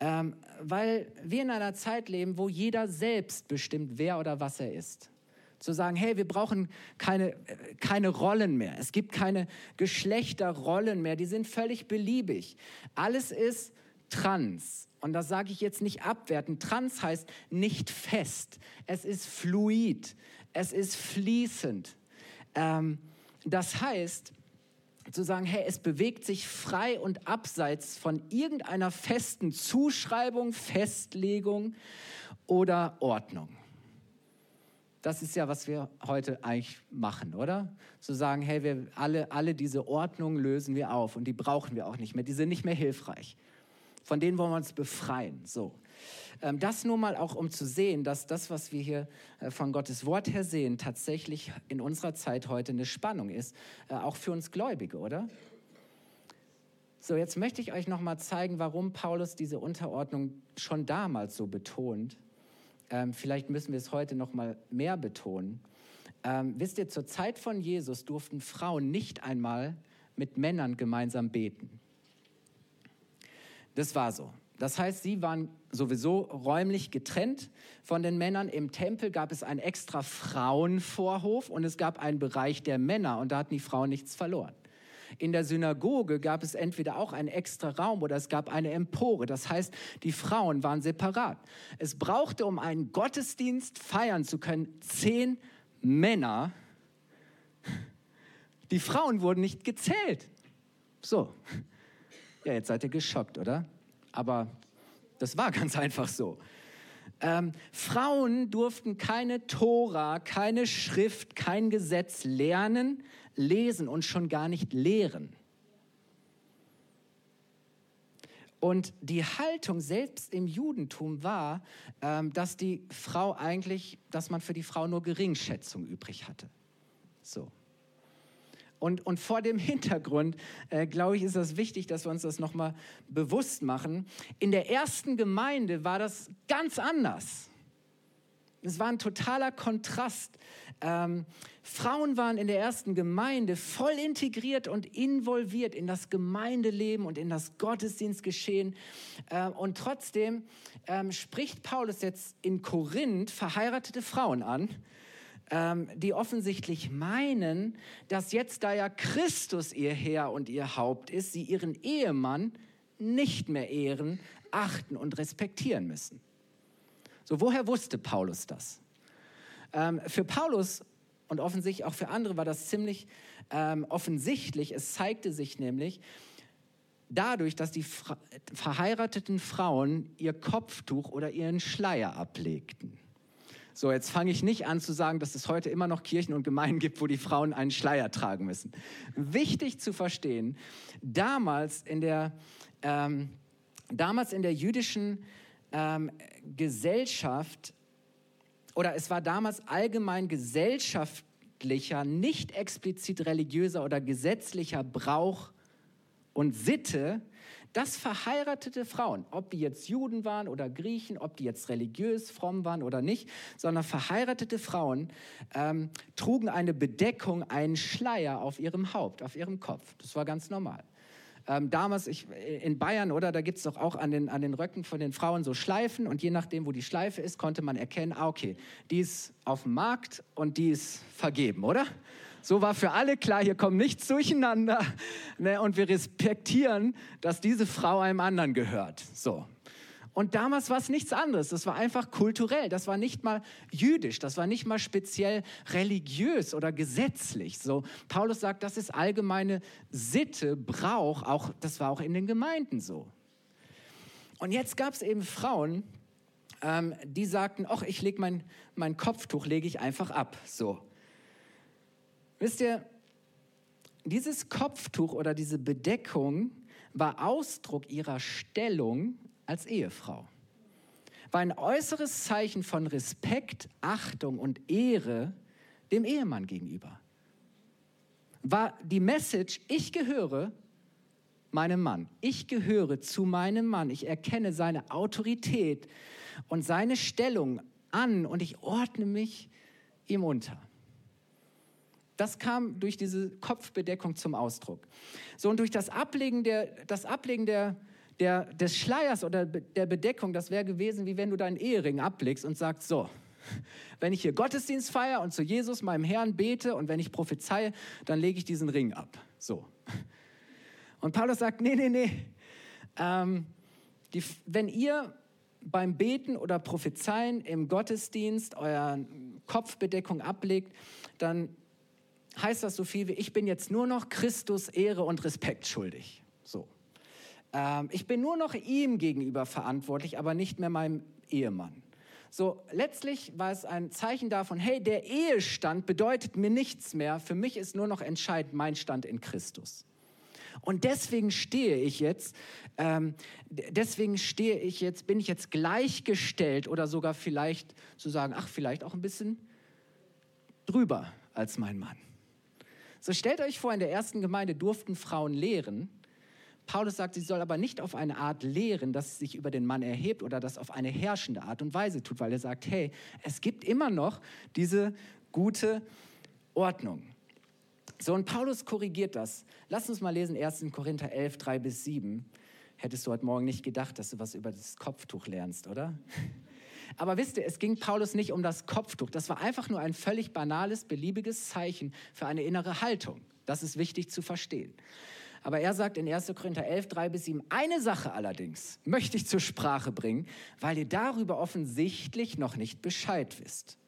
Ähm, weil wir in einer Zeit leben, wo jeder selbst bestimmt, wer oder was er ist. Zu sagen, hey, wir brauchen keine, keine Rollen mehr. Es gibt keine Geschlechterrollen mehr. Die sind völlig beliebig. Alles ist trans. Und das sage ich jetzt nicht abwertend. Trans heißt nicht fest. Es ist fluid. Es ist fließend. Ähm, das heißt, zu sagen, hey, es bewegt sich frei und abseits von irgendeiner festen Zuschreibung, Festlegung oder Ordnung. Das ist ja, was wir heute eigentlich machen, oder? Zu sagen, hey, wir alle, alle diese Ordnungen lösen wir auf und die brauchen wir auch nicht mehr. Die sind nicht mehr hilfreich. Von denen wollen wir uns befreien. So. Ähm, das nur mal auch, um zu sehen, dass das, was wir hier äh, von Gottes Wort her sehen, tatsächlich in unserer Zeit heute eine Spannung ist, äh, auch für uns Gläubige, oder? So, jetzt möchte ich euch noch mal zeigen, warum Paulus diese Unterordnung schon damals so betont. Ähm, vielleicht müssen wir es heute noch mal mehr betonen. Ähm, wisst ihr, zur Zeit von Jesus durften Frauen nicht einmal mit Männern gemeinsam beten. Das war so. Das heißt, sie waren sowieso räumlich getrennt von den Männern. Im Tempel gab es einen extra Frauenvorhof und es gab einen Bereich der Männer und da hatten die Frauen nichts verloren. In der Synagoge gab es entweder auch einen extra Raum oder es gab eine Empore. Das heißt, die Frauen waren separat. Es brauchte, um einen Gottesdienst feiern zu können, zehn Männer. Die Frauen wurden nicht gezählt. So. Ja, jetzt seid ihr geschockt, oder? Aber das war ganz einfach so. Ähm, Frauen durften keine Tora, keine Schrift, kein Gesetz lernen, lesen und schon gar nicht lehren. Und die Haltung selbst im Judentum war, ähm, dass die Frau eigentlich, dass man für die Frau nur Geringschätzung übrig hatte. So. Und, und vor dem Hintergrund, äh, glaube ich, ist das wichtig, dass wir uns das nochmal bewusst machen. In der ersten Gemeinde war das ganz anders. Es war ein totaler Kontrast. Ähm, Frauen waren in der ersten Gemeinde voll integriert und involviert in das Gemeindeleben und in das Gottesdienstgeschehen. Ähm, und trotzdem ähm, spricht Paulus jetzt in Korinth verheiratete Frauen an ähm, die offensichtlich meinen, dass jetzt, da ja Christus ihr Herr und ihr Haupt ist, sie ihren Ehemann nicht mehr ehren, achten und respektieren müssen. So, woher wusste Paulus das? Ähm, für Paulus und offensichtlich auch für andere war das ziemlich ähm, offensichtlich. Es zeigte sich nämlich dadurch, dass die Fra verheirateten Frauen ihr Kopftuch oder ihren Schleier ablegten. So, jetzt fange ich nicht an zu sagen, dass es heute immer noch Kirchen und Gemeinden gibt, wo die Frauen einen Schleier tragen müssen. Wichtig zu verstehen, damals in der, ähm, damals in der jüdischen ähm, Gesellschaft, oder es war damals allgemein gesellschaftlicher, nicht explizit religiöser oder gesetzlicher Brauch und Sitte, dass verheiratete Frauen, ob die jetzt Juden waren oder Griechen, ob die jetzt religiös fromm waren oder nicht, sondern verheiratete Frauen ähm, trugen eine Bedeckung, einen Schleier auf ihrem Haupt, auf ihrem Kopf. Das war ganz normal. Ähm, damals ich, in Bayern, oder da gibt es doch auch an den, an den Röcken von den Frauen so Schleifen und je nachdem, wo die Schleife ist, konnte man erkennen, ah, okay, die ist auf dem Markt und die ist vergeben, oder? So war für alle klar, hier kommt nichts durcheinander. Ne, und wir respektieren, dass diese Frau einem anderen gehört. So. Und damals war es nichts anderes. Das war einfach kulturell. Das war nicht mal jüdisch. Das war nicht mal speziell religiös oder gesetzlich. So, Paulus sagt, das ist allgemeine Sitte, Brauch. Auch, das war auch in den Gemeinden so. Und jetzt gab es eben Frauen, ähm, die sagten, ach, ich lege mein, mein Kopftuch lege ich einfach ab. So. Wisst ihr, dieses Kopftuch oder diese Bedeckung war Ausdruck ihrer Stellung als Ehefrau. War ein äußeres Zeichen von Respekt, Achtung und Ehre dem Ehemann gegenüber. War die Message, ich gehöre meinem Mann. Ich gehöre zu meinem Mann. Ich erkenne seine Autorität und seine Stellung an und ich ordne mich ihm unter. Das kam durch diese Kopfbedeckung zum Ausdruck. So und durch das Ablegen, der, das Ablegen der, der, des Schleiers oder der Bedeckung, das wäre gewesen, wie wenn du deinen Ehering ablegst und sagst, so, wenn ich hier Gottesdienst feiere und zu Jesus, meinem Herrn, bete und wenn ich prophezeie, dann lege ich diesen Ring ab. So. Und Paulus sagt, nee, nee, nee. Ähm, die, wenn ihr beim Beten oder Prophezeien im Gottesdienst eure Kopfbedeckung ablegt, dann heißt das so viel wie, ich bin jetzt nur noch Christus Ehre und Respekt schuldig. Ähm, ich bin nur noch ihm gegenüber verantwortlich, aber nicht mehr meinem Ehemann. So, letztlich war es ein Zeichen davon, hey, der Ehestand bedeutet mir nichts mehr. Für mich ist nur noch entscheidend mein Stand in Christus. Und deswegen stehe ich jetzt, ähm, deswegen stehe ich jetzt, bin ich jetzt gleichgestellt oder sogar vielleicht zu sagen, ach, vielleicht auch ein bisschen drüber als mein Mann. So stellt euch vor, in der ersten Gemeinde durften Frauen lehren. Paulus sagt, sie soll aber nicht auf eine Art lehren, dass sie sich über den Mann erhebt oder das auf eine herrschende Art und Weise tut, weil er sagt, hey, es gibt immer noch diese gute Ordnung. So, und Paulus korrigiert das. Lass uns mal lesen, 1. Korinther 11, 3 bis 7. Hättest du heute Morgen nicht gedacht, dass du was über das Kopftuch lernst, oder? Aber wisst ihr, es ging Paulus nicht um das Kopftuch. Das war einfach nur ein völlig banales, beliebiges Zeichen für eine innere Haltung. Das ist wichtig zu verstehen. Aber er sagt in 1. Korinther 11, 3 bis 7, eine Sache allerdings möchte ich zur Sprache bringen, weil ihr darüber offensichtlich noch nicht Bescheid wisst.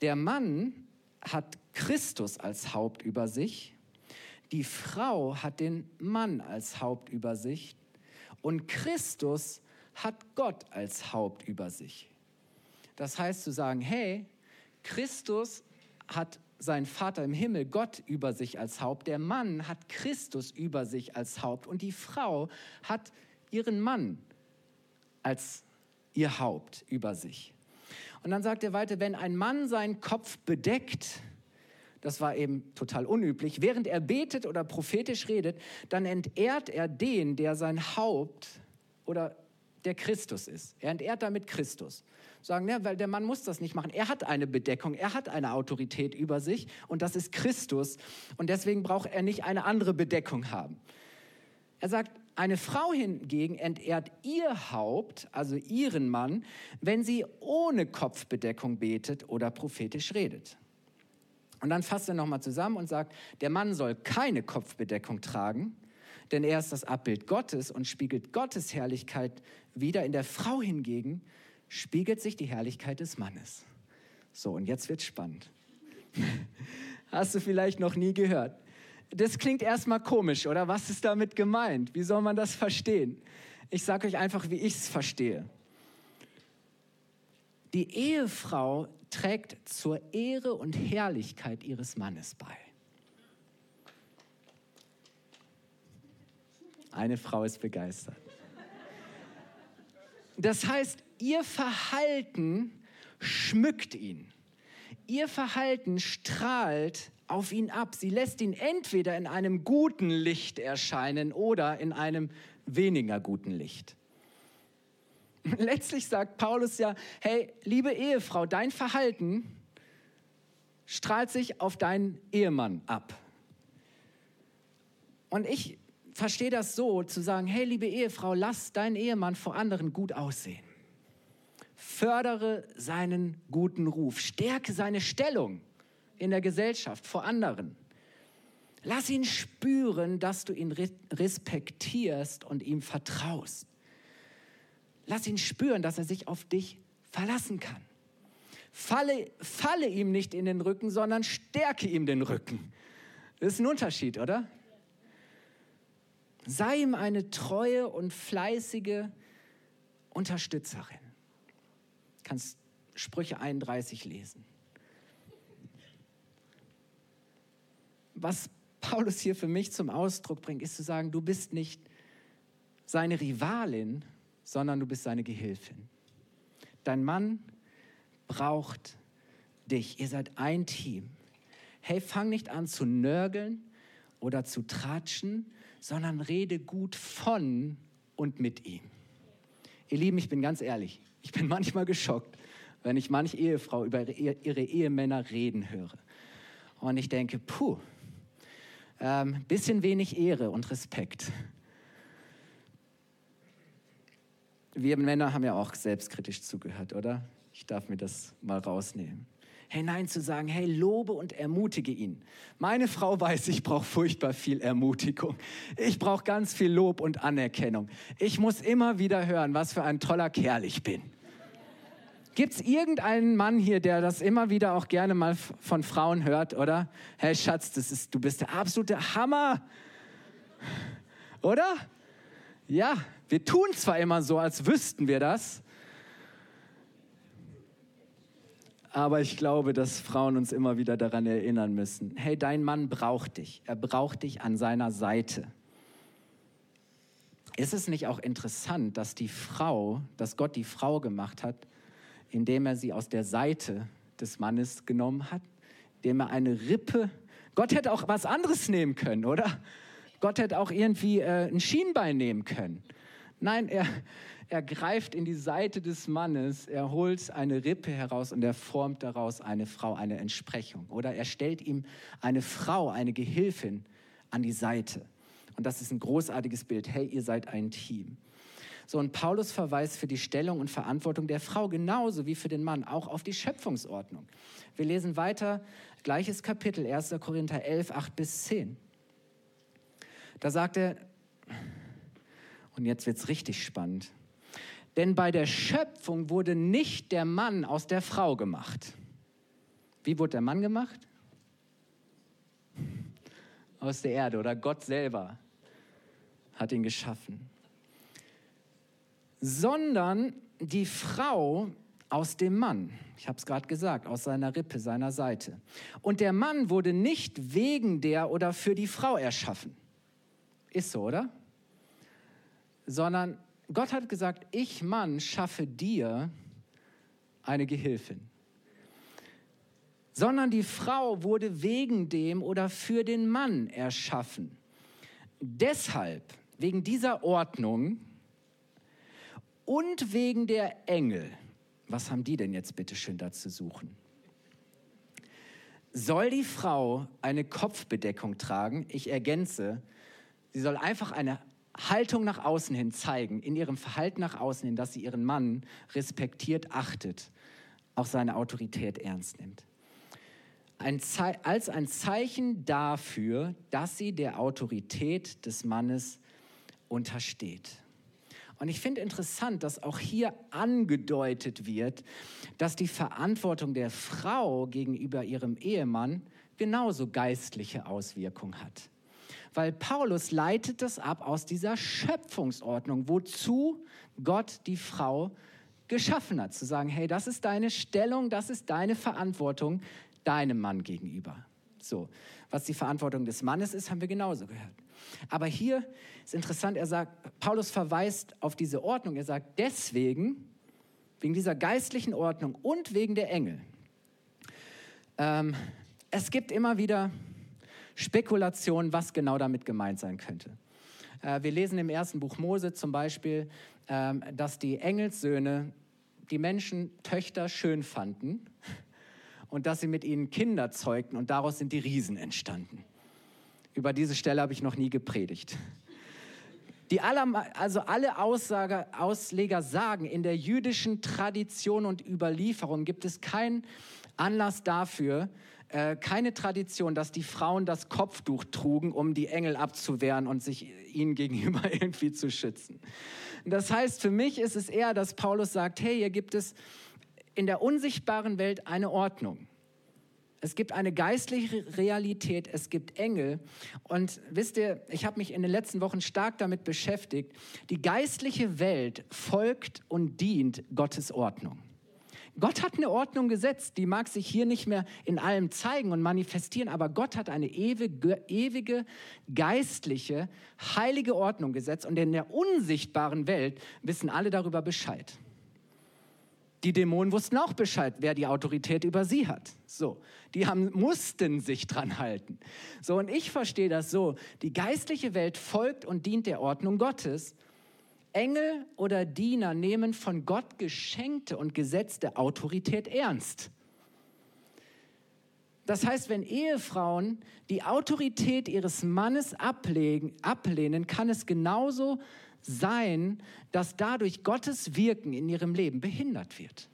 Der Mann hat Christus als Haupt über sich, die Frau hat den Mann als Haupt über sich und Christus hat Gott als Haupt über sich. Das heißt zu sagen, hey, Christus hat seinen Vater im Himmel, Gott über sich als Haupt, der Mann hat Christus über sich als Haupt und die Frau hat ihren Mann als ihr Haupt über sich. Und dann sagt er weiter, wenn ein Mann seinen Kopf bedeckt, das war eben total unüblich, während er betet oder prophetisch redet, dann entehrt er den, der sein Haupt oder der Christus ist. Er entehrt damit Christus. Sagen, ja, weil der Mann muss das nicht machen. Er hat eine Bedeckung, er hat eine Autorität über sich und das ist Christus. Und deswegen braucht er nicht eine andere Bedeckung haben. Er sagt, eine Frau hingegen entehrt ihr Haupt, also ihren Mann, wenn sie ohne Kopfbedeckung betet oder prophetisch redet. Und dann fasst er nochmal zusammen und sagt, der Mann soll keine Kopfbedeckung tragen, denn er ist das Abbild Gottes und spiegelt Gottes Herrlichkeit wieder. In der Frau hingegen spiegelt sich die Herrlichkeit des Mannes. So, und jetzt wird spannend. Hast du vielleicht noch nie gehört? Das klingt erstmal komisch, oder? Was ist damit gemeint? Wie soll man das verstehen? Ich sage euch einfach, wie ich es verstehe. Die Ehefrau trägt zur Ehre und Herrlichkeit ihres Mannes bei. Eine Frau ist begeistert. Das heißt, ihr Verhalten schmückt ihn. Ihr Verhalten strahlt auf ihn ab. Sie lässt ihn entweder in einem guten Licht erscheinen oder in einem weniger guten Licht. Letztlich sagt Paulus ja, hey, liebe Ehefrau, dein Verhalten strahlt sich auf deinen Ehemann ab. Und ich verstehe das so, zu sagen, hey liebe Ehefrau, lass deinen Ehemann vor anderen gut aussehen. Fördere seinen guten Ruf, stärke seine Stellung in der Gesellschaft vor anderen. Lass ihn spüren, dass du ihn respektierst und ihm vertraust. Lass ihn spüren, dass er sich auf dich verlassen kann. Falle, falle ihm nicht in den Rücken, sondern stärke ihm den Rücken. Das ist ein Unterschied, oder? Sei ihm eine treue und fleißige Unterstützerin. Du kannst Sprüche 31 lesen. Was Paulus hier für mich zum Ausdruck bringt, ist zu sagen, du bist nicht seine Rivalin, sondern du bist seine Gehilfin. Dein Mann braucht dich. Ihr seid ein Team. Hey, fang nicht an zu nörgeln oder zu tratschen, sondern rede gut von und mit ihm. Ihr Lieben, ich bin ganz ehrlich, ich bin manchmal geschockt, wenn ich manche Ehefrau über ihre Ehemänner reden höre. Und ich denke, puh, ähm, bisschen wenig Ehre und Respekt. Wir Männer haben ja auch selbstkritisch zugehört, oder? Ich darf mir das mal rausnehmen. Hey, nein, zu sagen, hey, lobe und ermutige ihn. Meine Frau weiß, ich brauche furchtbar viel Ermutigung. Ich brauche ganz viel Lob und Anerkennung. Ich muss immer wieder hören, was für ein toller Kerl ich bin. Gibt es irgendeinen Mann hier, der das immer wieder auch gerne mal von Frauen hört, oder? Hey Schatz, das ist, du bist der absolute Hammer. Oder? Ja, wir tun zwar immer so, als wüssten wir das, Aber ich glaube, dass Frauen uns immer wieder daran erinnern müssen, hey, dein Mann braucht dich. Er braucht dich an seiner Seite. Ist es nicht auch interessant, dass die Frau, dass Gott die Frau gemacht hat, indem er sie aus der Seite des Mannes genommen hat, indem er eine Rippe, Gott hätte auch was anderes nehmen können, oder? Gott hätte auch irgendwie äh, ein Schienbein nehmen können. Nein, er, er greift in die Seite des Mannes, er holt eine Rippe heraus und er formt daraus eine Frau, eine Entsprechung. Oder er stellt ihm eine Frau, eine Gehilfin an die Seite. Und das ist ein großartiges Bild. Hey, ihr seid ein Team. So, und Paulus verweist für die Stellung und Verantwortung der Frau genauso wie für den Mann auch auf die Schöpfungsordnung. Wir lesen weiter, gleiches Kapitel, 1. Korinther 11, 8 bis 10. Da sagt er, und jetzt wird es richtig spannend, denn bei der Schöpfung wurde nicht der Mann aus der Frau gemacht. Wie wurde der Mann gemacht? Aus der Erde oder Gott selber hat ihn geschaffen. Sondern die Frau aus dem Mann. Ich habe es gerade gesagt, aus seiner Rippe, seiner Seite. Und der Mann wurde nicht wegen der oder für die Frau erschaffen. Ist so, oder? Sondern Gott hat gesagt, ich Mann schaffe dir eine Gehilfin. Sondern die Frau wurde wegen dem oder für den Mann erschaffen. Deshalb wegen dieser Ordnung und wegen der Engel. Was haben die denn jetzt bitte schön da zu suchen? Soll die Frau eine Kopfbedeckung tragen? Ich ergänze, sie soll einfach eine Haltung nach außen hin zeigen, in ihrem Verhalten nach außen hin, dass sie ihren Mann respektiert, achtet, auch seine Autorität ernst nimmt. Ein als ein Zeichen dafür, dass sie der Autorität des Mannes untersteht. Und ich finde interessant, dass auch hier angedeutet wird, dass die Verantwortung der Frau gegenüber ihrem Ehemann genauso geistliche Auswirkungen hat. Weil Paulus leitet das ab aus dieser Schöpfungsordnung, wozu Gott die Frau geschaffen hat. Zu sagen, hey, das ist deine Stellung, das ist deine Verantwortung deinem Mann gegenüber. So, was die Verantwortung des Mannes ist, haben wir genauso gehört. Aber hier ist interessant, er sagt, Paulus verweist auf diese Ordnung. Er sagt, deswegen, wegen dieser geistlichen Ordnung und wegen der Engel. Ähm, es gibt immer wieder Spekulationen, was genau damit gemeint sein könnte. Äh, wir lesen im ersten Buch Mose zum Beispiel, ähm, dass die Engelssöhne die Menschen Töchter schön fanden und dass sie mit ihnen Kinder zeugten und daraus sind die Riesen entstanden. Über diese Stelle habe ich noch nie gepredigt. Die aller, also alle Aussage, Ausleger sagen, in der jüdischen Tradition und Überlieferung gibt es keinen Anlass dafür, äh, keine Tradition, dass die Frauen das Kopftuch trugen, um die Engel abzuwehren und sich ihnen gegenüber irgendwie zu schützen. Das heißt, für mich ist es eher, dass Paulus sagt, hey, hier gibt es in der unsichtbaren Welt eine Ordnung. Es gibt eine geistliche Realität, es gibt Engel. Und wisst ihr, ich habe mich in den letzten Wochen stark damit beschäftigt. Die geistliche Welt folgt und dient Gottes Ordnung. Gott hat eine Ordnung gesetzt, die mag sich hier nicht mehr in allem zeigen und manifestieren, aber Gott hat eine ewige, ewige geistliche, heilige Ordnung gesetzt und in der unsichtbaren Welt wissen alle darüber Bescheid. Die Dämonen wussten auch Bescheid, wer die Autorität über sie hat. So, die haben, mussten sich dran halten. So, und ich verstehe das so: Die geistliche Welt folgt und dient der Ordnung Gottes. Engel oder Diener nehmen von Gott geschenkte und gesetzte Autorität ernst. Das heißt, wenn Ehefrauen die Autorität ihres Mannes ablegen, ablehnen, kann es genauso sein, dass dadurch Gottes Wirken in ihrem Leben behindert wird,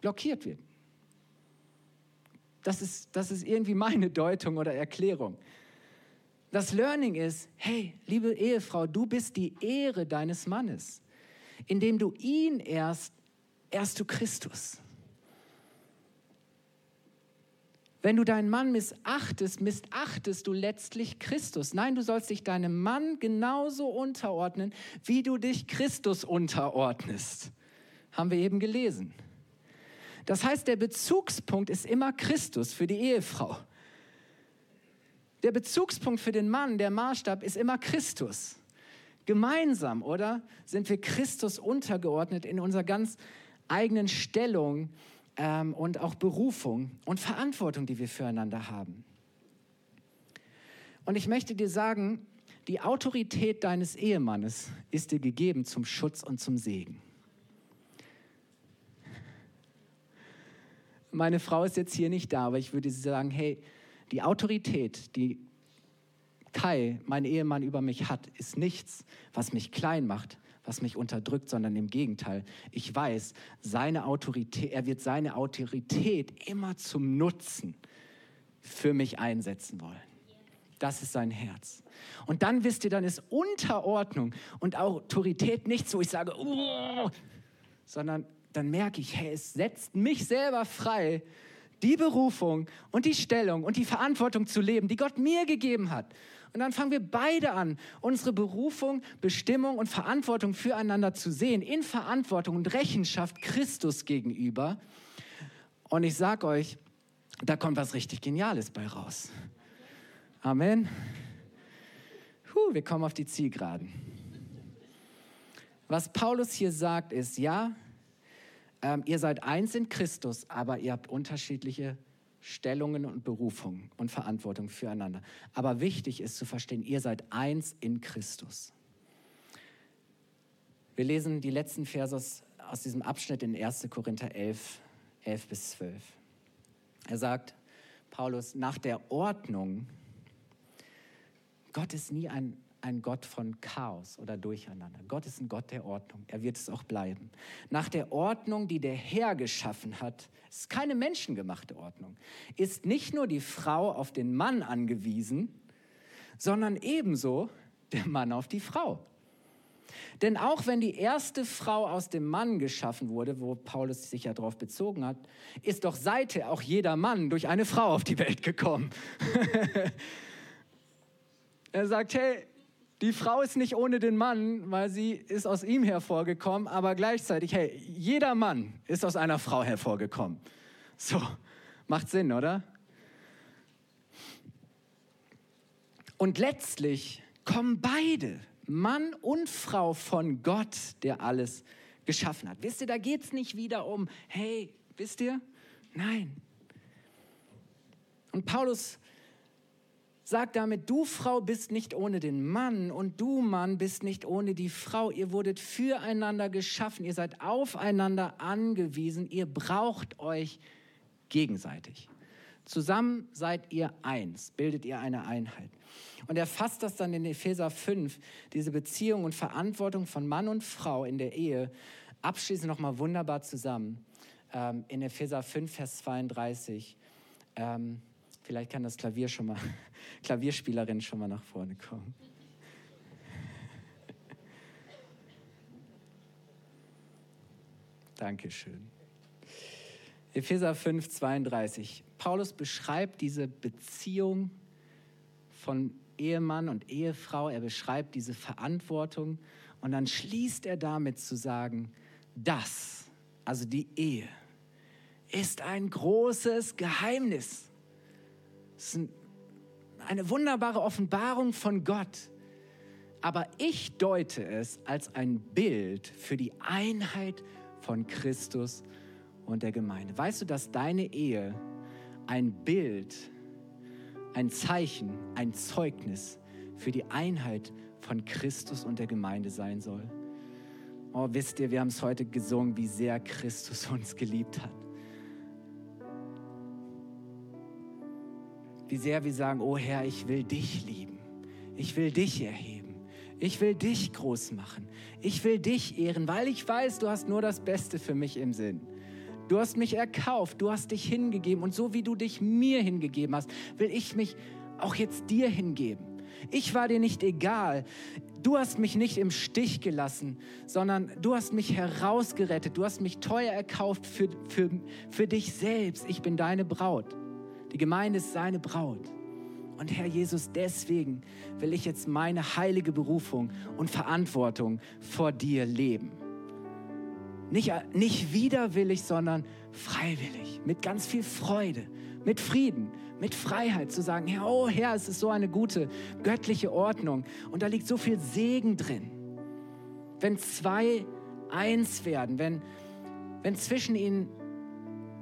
blockiert wird. Das ist, das ist irgendwie meine Deutung oder Erklärung. Das Learning ist, hey, liebe Ehefrau, du bist die Ehre deines Mannes. Indem du ihn erst, erst du Christus. Wenn du deinen Mann missachtest, missachtest du letztlich Christus. Nein, du sollst dich deinem Mann genauso unterordnen, wie du dich Christus unterordnest. Haben wir eben gelesen. Das heißt, der Bezugspunkt ist immer Christus für die Ehefrau. Der Bezugspunkt für den Mann, der Maßstab ist immer Christus. Gemeinsam, oder? Sind wir Christus untergeordnet in unserer ganz eigenen Stellung ähm, und auch Berufung und Verantwortung, die wir füreinander haben. Und ich möchte dir sagen, die Autorität deines Ehemannes ist dir gegeben zum Schutz und zum Segen. Meine Frau ist jetzt hier nicht da, aber ich würde sagen, hey, die Autorität, die Kai, mein Ehemann, über mich hat, ist nichts, was mich klein macht, was mich unterdrückt, sondern im Gegenteil. Ich weiß, seine Autorität, er wird seine Autorität immer zum Nutzen für mich einsetzen wollen. Das ist sein Herz. Und dann wisst ihr, dann ist Unterordnung und Autorität nicht so, ich sage, oh, sondern dann merke ich, hey, es setzt mich selber frei, die Berufung und die Stellung und die Verantwortung zu leben, die Gott mir gegeben hat. Und dann fangen wir beide an, unsere Berufung, Bestimmung und Verantwortung füreinander zu sehen, in Verantwortung und Rechenschaft Christus gegenüber. Und ich sage euch, da kommt was richtig Geniales bei raus. Amen. Puh, wir kommen auf die Zielgeraden. Was Paulus hier sagt, ist, ja, ähm, ihr seid eins in Christus, aber ihr habt unterschiedliche Stellungen und Berufungen und Verantwortung füreinander. Aber wichtig ist zu verstehen, ihr seid eins in Christus. Wir lesen die letzten Verse aus diesem Abschnitt in 1. Korinther 11, 11 bis 12. Er sagt, Paulus, nach der Ordnung, Gott ist nie ein ein Gott von Chaos oder Durcheinander. Gott ist ein Gott der Ordnung. Er wird es auch bleiben. Nach der Ordnung, die der Herr geschaffen hat, ist keine menschengemachte Ordnung, ist nicht nur die Frau auf den Mann angewiesen, sondern ebenso der Mann auf die Frau. Denn auch wenn die erste Frau aus dem Mann geschaffen wurde, wo Paulus sich ja darauf bezogen hat, ist doch seither auch jeder Mann durch eine Frau auf die Welt gekommen. er sagt, hey, die Frau ist nicht ohne den Mann, weil sie ist aus ihm hervorgekommen, aber gleichzeitig, hey, jeder Mann ist aus einer Frau hervorgekommen. So, macht Sinn, oder? Und letztlich kommen beide, Mann und Frau, von Gott, der alles geschaffen hat. Wisst ihr, da geht es nicht wieder um, hey, wisst ihr? Nein. Und Paulus sagt damit, du Frau bist nicht ohne den Mann und du Mann bist nicht ohne die Frau. Ihr wurdet füreinander geschaffen, ihr seid aufeinander angewiesen, ihr braucht euch gegenseitig. Zusammen seid ihr eins, bildet ihr eine Einheit. Und er fasst das dann in Epheser 5, diese Beziehung und Verantwortung von Mann und Frau in der Ehe, abschließend nochmal wunderbar zusammen. Ähm, in Epheser 5, Vers 32. Ähm, Vielleicht kann das Klavier schon mal, Klavierspielerin schon mal nach vorne kommen. Dankeschön. Epheser 5, 32. Paulus beschreibt diese Beziehung von Ehemann und Ehefrau. Er beschreibt diese Verantwortung und dann schließt er damit zu sagen, das, also die Ehe, ist ein großes Geheimnis. Es ist eine wunderbare Offenbarung von Gott. Aber ich deute es als ein Bild für die Einheit von Christus und der Gemeinde. Weißt du, dass deine Ehe ein Bild, ein Zeichen, ein Zeugnis für die Einheit von Christus und der Gemeinde sein soll? Oh, wisst ihr, wir haben es heute gesungen, wie sehr Christus uns geliebt hat. Wie sehr wir sagen, oh Herr, ich will dich lieben. Ich will dich erheben. Ich will dich groß machen. Ich will dich ehren, weil ich weiß, du hast nur das Beste für mich im Sinn. Du hast mich erkauft, du hast dich hingegeben und so wie du dich mir hingegeben hast, will ich mich auch jetzt dir hingeben. Ich war dir nicht egal. Du hast mich nicht im Stich gelassen, sondern du hast mich herausgerettet. Du hast mich teuer erkauft für, für, für dich selbst. Ich bin deine Braut. Die Gemeinde ist seine Braut. Und Herr Jesus, deswegen will ich jetzt meine heilige Berufung und Verantwortung vor dir leben. Nicht, nicht widerwillig, sondern freiwillig, mit ganz viel Freude, mit Frieden, mit Freiheit zu sagen, ja, oh Herr, es ist so eine gute göttliche Ordnung und da liegt so viel Segen drin. Wenn zwei eins werden, wenn, wenn zwischen ihnen,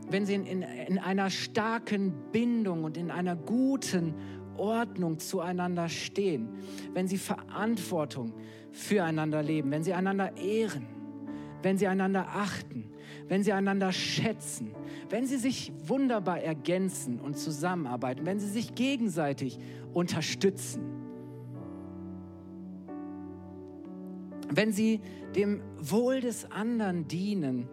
wenn sie in, in, in einer starken Bindung und in einer guten Ordnung zueinander stehen, wenn sie Verantwortung füreinander leben, wenn sie einander ehren, wenn sie einander achten, wenn sie einander schätzen, wenn sie sich wunderbar ergänzen und zusammenarbeiten, wenn sie sich gegenseitig unterstützen, wenn sie dem Wohl des anderen dienen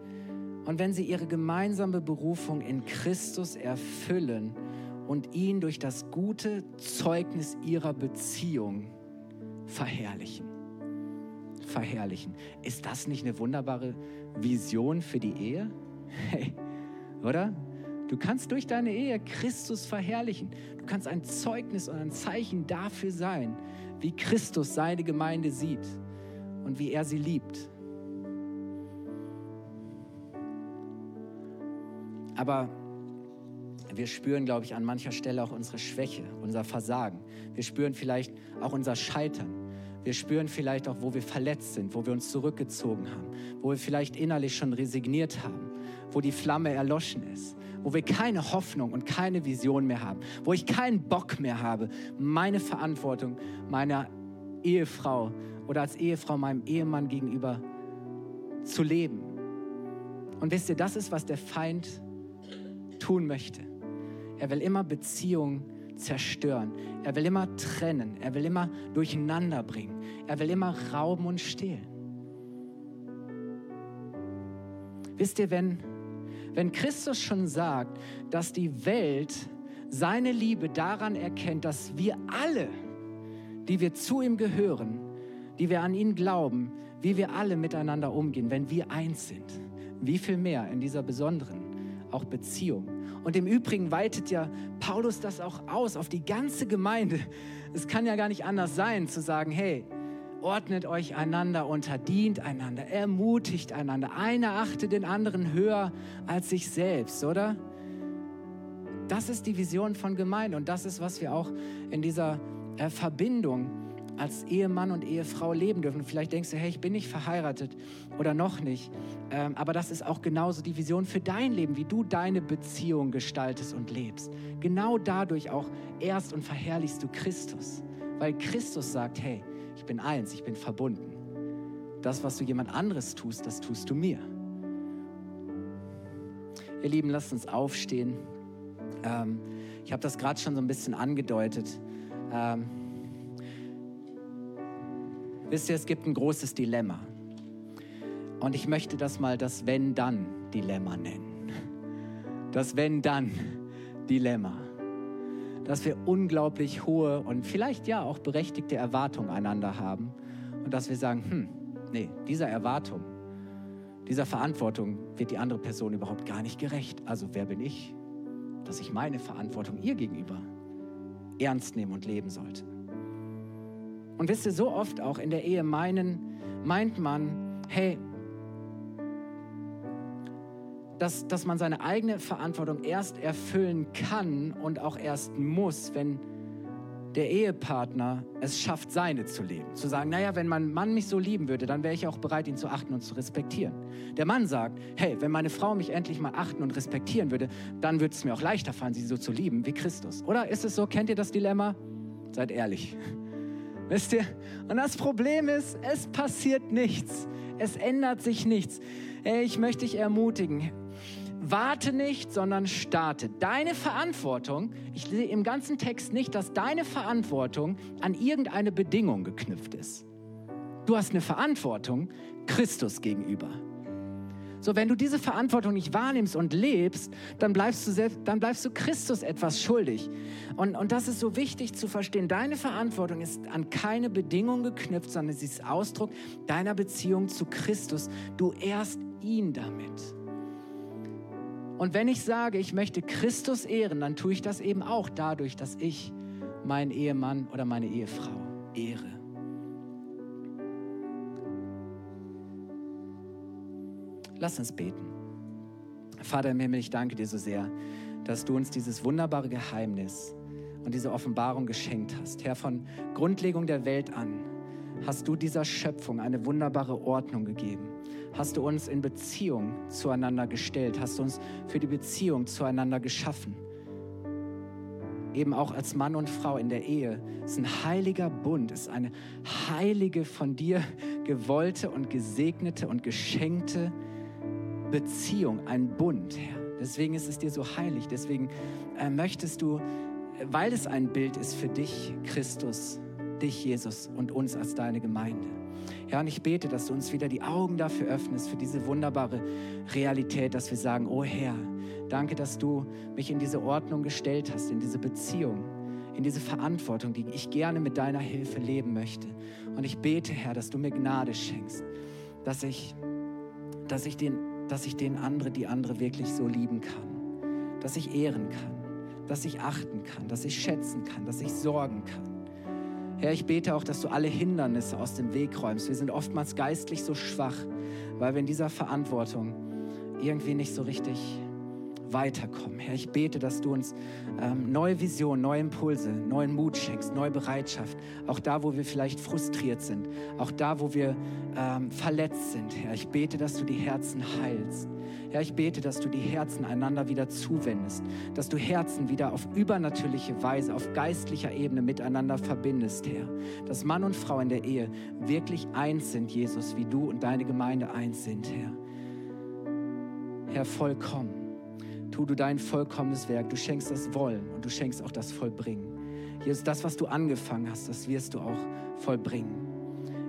und wenn sie ihre gemeinsame Berufung in Christus erfüllen und ihn durch das gute Zeugnis ihrer Beziehung verherrlichen. Verherrlichen. Ist das nicht eine wunderbare Vision für die Ehe? Hey, oder? Du kannst durch deine Ehe Christus verherrlichen. Du kannst ein Zeugnis und ein Zeichen dafür sein, wie Christus seine Gemeinde sieht und wie er sie liebt. Aber wir spüren, glaube ich, an mancher Stelle auch unsere Schwäche, unser Versagen. Wir spüren vielleicht auch unser Scheitern. Wir spüren vielleicht auch, wo wir verletzt sind, wo wir uns zurückgezogen haben, wo wir vielleicht innerlich schon resigniert haben, wo die Flamme erloschen ist, wo wir keine Hoffnung und keine Vision mehr haben, wo ich keinen Bock mehr habe, meine Verantwortung meiner Ehefrau oder als Ehefrau meinem Ehemann gegenüber zu leben. Und wisst ihr, das ist, was der Feind tun möchte. Er will immer Beziehungen zerstören. Er will immer trennen. Er will immer durcheinander bringen. Er will immer rauben und stehlen. Wisst ihr, wenn, wenn Christus schon sagt, dass die Welt seine Liebe daran erkennt, dass wir alle, die wir zu ihm gehören, die wir an ihn glauben, wie wir alle miteinander umgehen, wenn wir eins sind, wie viel mehr in dieser besonderen auch Beziehung und im Übrigen weitet ja Paulus das auch aus auf die ganze Gemeinde. Es kann ja gar nicht anders sein, zu sagen, hey, ordnet euch einander unter, dient einander, ermutigt einander. Einer achtet den anderen höher als sich selbst, oder? Das ist die Vision von Gemeinde und das ist, was wir auch in dieser äh, Verbindung als Ehemann und Ehefrau leben dürfen. Vielleicht denkst du, hey, ich bin nicht verheiratet oder noch nicht. Ähm, aber das ist auch genauso die Vision für dein Leben, wie du deine Beziehung gestaltest und lebst. Genau dadurch auch erst und verherrlichst du Christus. Weil Christus sagt, hey, ich bin eins, ich bin verbunden. Das, was du jemand anderes tust, das tust du mir. Ihr Lieben, lasst uns aufstehen. Ähm, ich habe das gerade schon so ein bisschen angedeutet. Ähm, Wisst ihr, es gibt ein großes Dilemma. Und ich möchte das mal das Wenn-Dann-Dilemma nennen. Das Wenn-Dann-Dilemma. Dass wir unglaublich hohe und vielleicht ja auch berechtigte Erwartungen einander haben. Und dass wir sagen, hm, nee, dieser Erwartung, dieser Verantwortung wird die andere Person überhaupt gar nicht gerecht. Also wer bin ich, dass ich meine Verantwortung ihr gegenüber ernst nehmen und leben sollte? Und wisst ihr, so oft auch in der Ehe meinen, meint man, hey, dass, dass man seine eigene Verantwortung erst erfüllen kann und auch erst muss, wenn der Ehepartner es schafft, seine zu leben. Zu sagen, naja, wenn mein Mann mich so lieben würde, dann wäre ich auch bereit, ihn zu achten und zu respektieren. Der Mann sagt, hey, wenn meine Frau mich endlich mal achten und respektieren würde, dann würde es mir auch leichter fallen, sie so zu lieben wie Christus. Oder ist es so? Kennt ihr das Dilemma? Seid ehrlich. Wisst ihr? Und das Problem ist, es passiert nichts. Es ändert sich nichts. Ich möchte dich ermutigen. Warte nicht, sondern starte. Deine Verantwortung, ich sehe im ganzen Text nicht, dass deine Verantwortung an irgendeine Bedingung geknüpft ist. Du hast eine Verantwortung Christus gegenüber. So, wenn du diese Verantwortung nicht wahrnimmst und lebst, dann bleibst du, selbst, dann bleibst du Christus etwas schuldig. Und, und das ist so wichtig zu verstehen. Deine Verantwortung ist an keine Bedingung geknüpft, sondern sie ist Ausdruck deiner Beziehung zu Christus. Du ehrst ihn damit. Und wenn ich sage, ich möchte Christus ehren, dann tue ich das eben auch dadurch, dass ich meinen Ehemann oder meine Ehefrau ehre. Lass uns beten. Vater im Himmel, ich danke dir so sehr, dass du uns dieses wunderbare Geheimnis und diese Offenbarung geschenkt hast. Herr, von Grundlegung der Welt an hast du dieser Schöpfung eine wunderbare Ordnung gegeben. Hast du uns in Beziehung zueinander gestellt, hast du uns für die Beziehung zueinander geschaffen. Eben auch als Mann und Frau in der Ehe ist ein heiliger Bund, ist eine heilige, von dir gewollte und gesegnete und geschenkte Beziehung, ein Bund, Herr. Deswegen ist es dir so heilig. Deswegen äh, möchtest du, weil es ein Bild ist für dich, Christus, dich, Jesus und uns als deine Gemeinde. Ja, und ich bete, dass du uns wieder die Augen dafür öffnest, für diese wunderbare Realität, dass wir sagen, oh Herr, danke, dass du mich in diese Ordnung gestellt hast, in diese Beziehung, in diese Verantwortung, die ich gerne mit deiner Hilfe leben möchte. Und ich bete, Herr, dass du mir Gnade schenkst, dass ich, dass ich, den, dass ich den andere, die andere wirklich so lieben kann, dass ich ehren kann, dass ich achten kann, dass ich schätzen kann, dass ich sorgen kann. Herr, ich bete auch, dass du alle Hindernisse aus dem Weg räumst. Wir sind oftmals geistlich so schwach, weil wir in dieser Verantwortung irgendwie nicht so richtig weiterkommen. Herr, ich bete, dass du uns ähm, neue Visionen, neue Impulse, neuen Mut schenkst, neue Bereitschaft. Auch da, wo wir vielleicht frustriert sind, auch da, wo wir ähm, verletzt sind. Herr, ich bete, dass du die Herzen heilst. Herr, ich bete, dass du die Herzen einander wieder zuwendest, dass du Herzen wieder auf übernatürliche Weise, auf geistlicher Ebene miteinander verbindest, Herr. Dass Mann und Frau in der Ehe wirklich eins sind, Jesus, wie du und deine Gemeinde eins sind, Herr. Herr, vollkommen. Tu du dein vollkommenes Werk. Du schenkst das Wollen und du schenkst auch das Vollbringen. Jesus, das, was du angefangen hast, das wirst du auch vollbringen.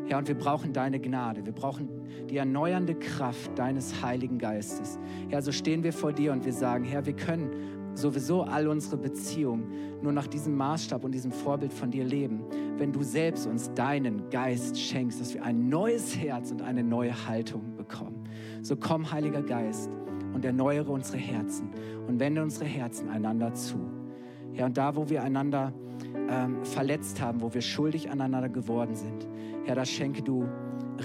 Herr, und wir brauchen deine Gnade. Wir brauchen die erneuernde Kraft deines Heiligen Geistes. Herr, so stehen wir vor dir und wir sagen, Herr, wir können sowieso all unsere Beziehungen nur nach diesem Maßstab und diesem Vorbild von dir leben, wenn du selbst uns deinen Geist schenkst, dass wir ein neues Herz und eine neue Haltung bekommen. So komm, Heiliger Geist, und erneuere unsere Herzen und wende unsere Herzen einander zu. Ja, und da, wo wir einander ähm, verletzt haben, wo wir schuldig aneinander geworden sind, Herr, da schenke du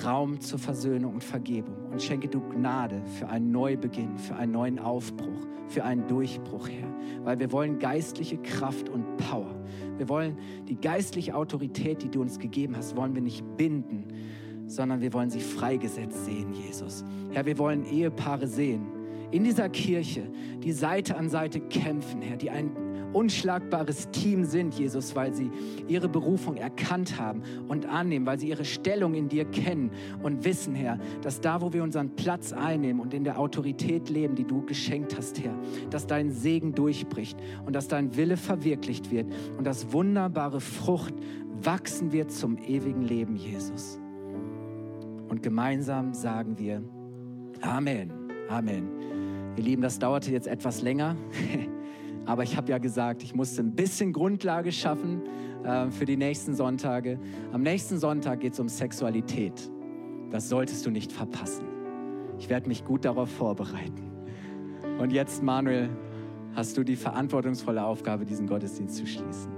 Raum zur Versöhnung und Vergebung und schenke du Gnade für einen Neubeginn, für einen neuen Aufbruch, für einen Durchbruch, Herr. Weil wir wollen geistliche Kraft und Power. Wir wollen die geistliche Autorität, die du uns gegeben hast, wollen wir nicht binden, sondern wir wollen sie freigesetzt sehen, Jesus. Herr, wir wollen Ehepaare sehen in dieser Kirche, die Seite an Seite kämpfen, Herr, die ein unschlagbares Team sind, Jesus, weil sie ihre Berufung erkannt haben und annehmen, weil sie ihre Stellung in dir kennen und wissen, Herr, dass da, wo wir unseren Platz einnehmen und in der Autorität leben, die du geschenkt hast, Herr, dass dein Segen durchbricht und dass dein Wille verwirklicht wird und dass wunderbare Frucht wachsen wird zum ewigen Leben, Jesus. Und gemeinsam sagen wir Amen. Amen. Ihr Lieben, das dauerte jetzt etwas länger. Aber ich habe ja gesagt, ich musste ein bisschen Grundlage schaffen äh, für die nächsten Sonntage. Am nächsten Sonntag geht es um Sexualität. Das solltest du nicht verpassen. Ich werde mich gut darauf vorbereiten. Und jetzt, Manuel, hast du die verantwortungsvolle Aufgabe, diesen Gottesdienst zu schließen.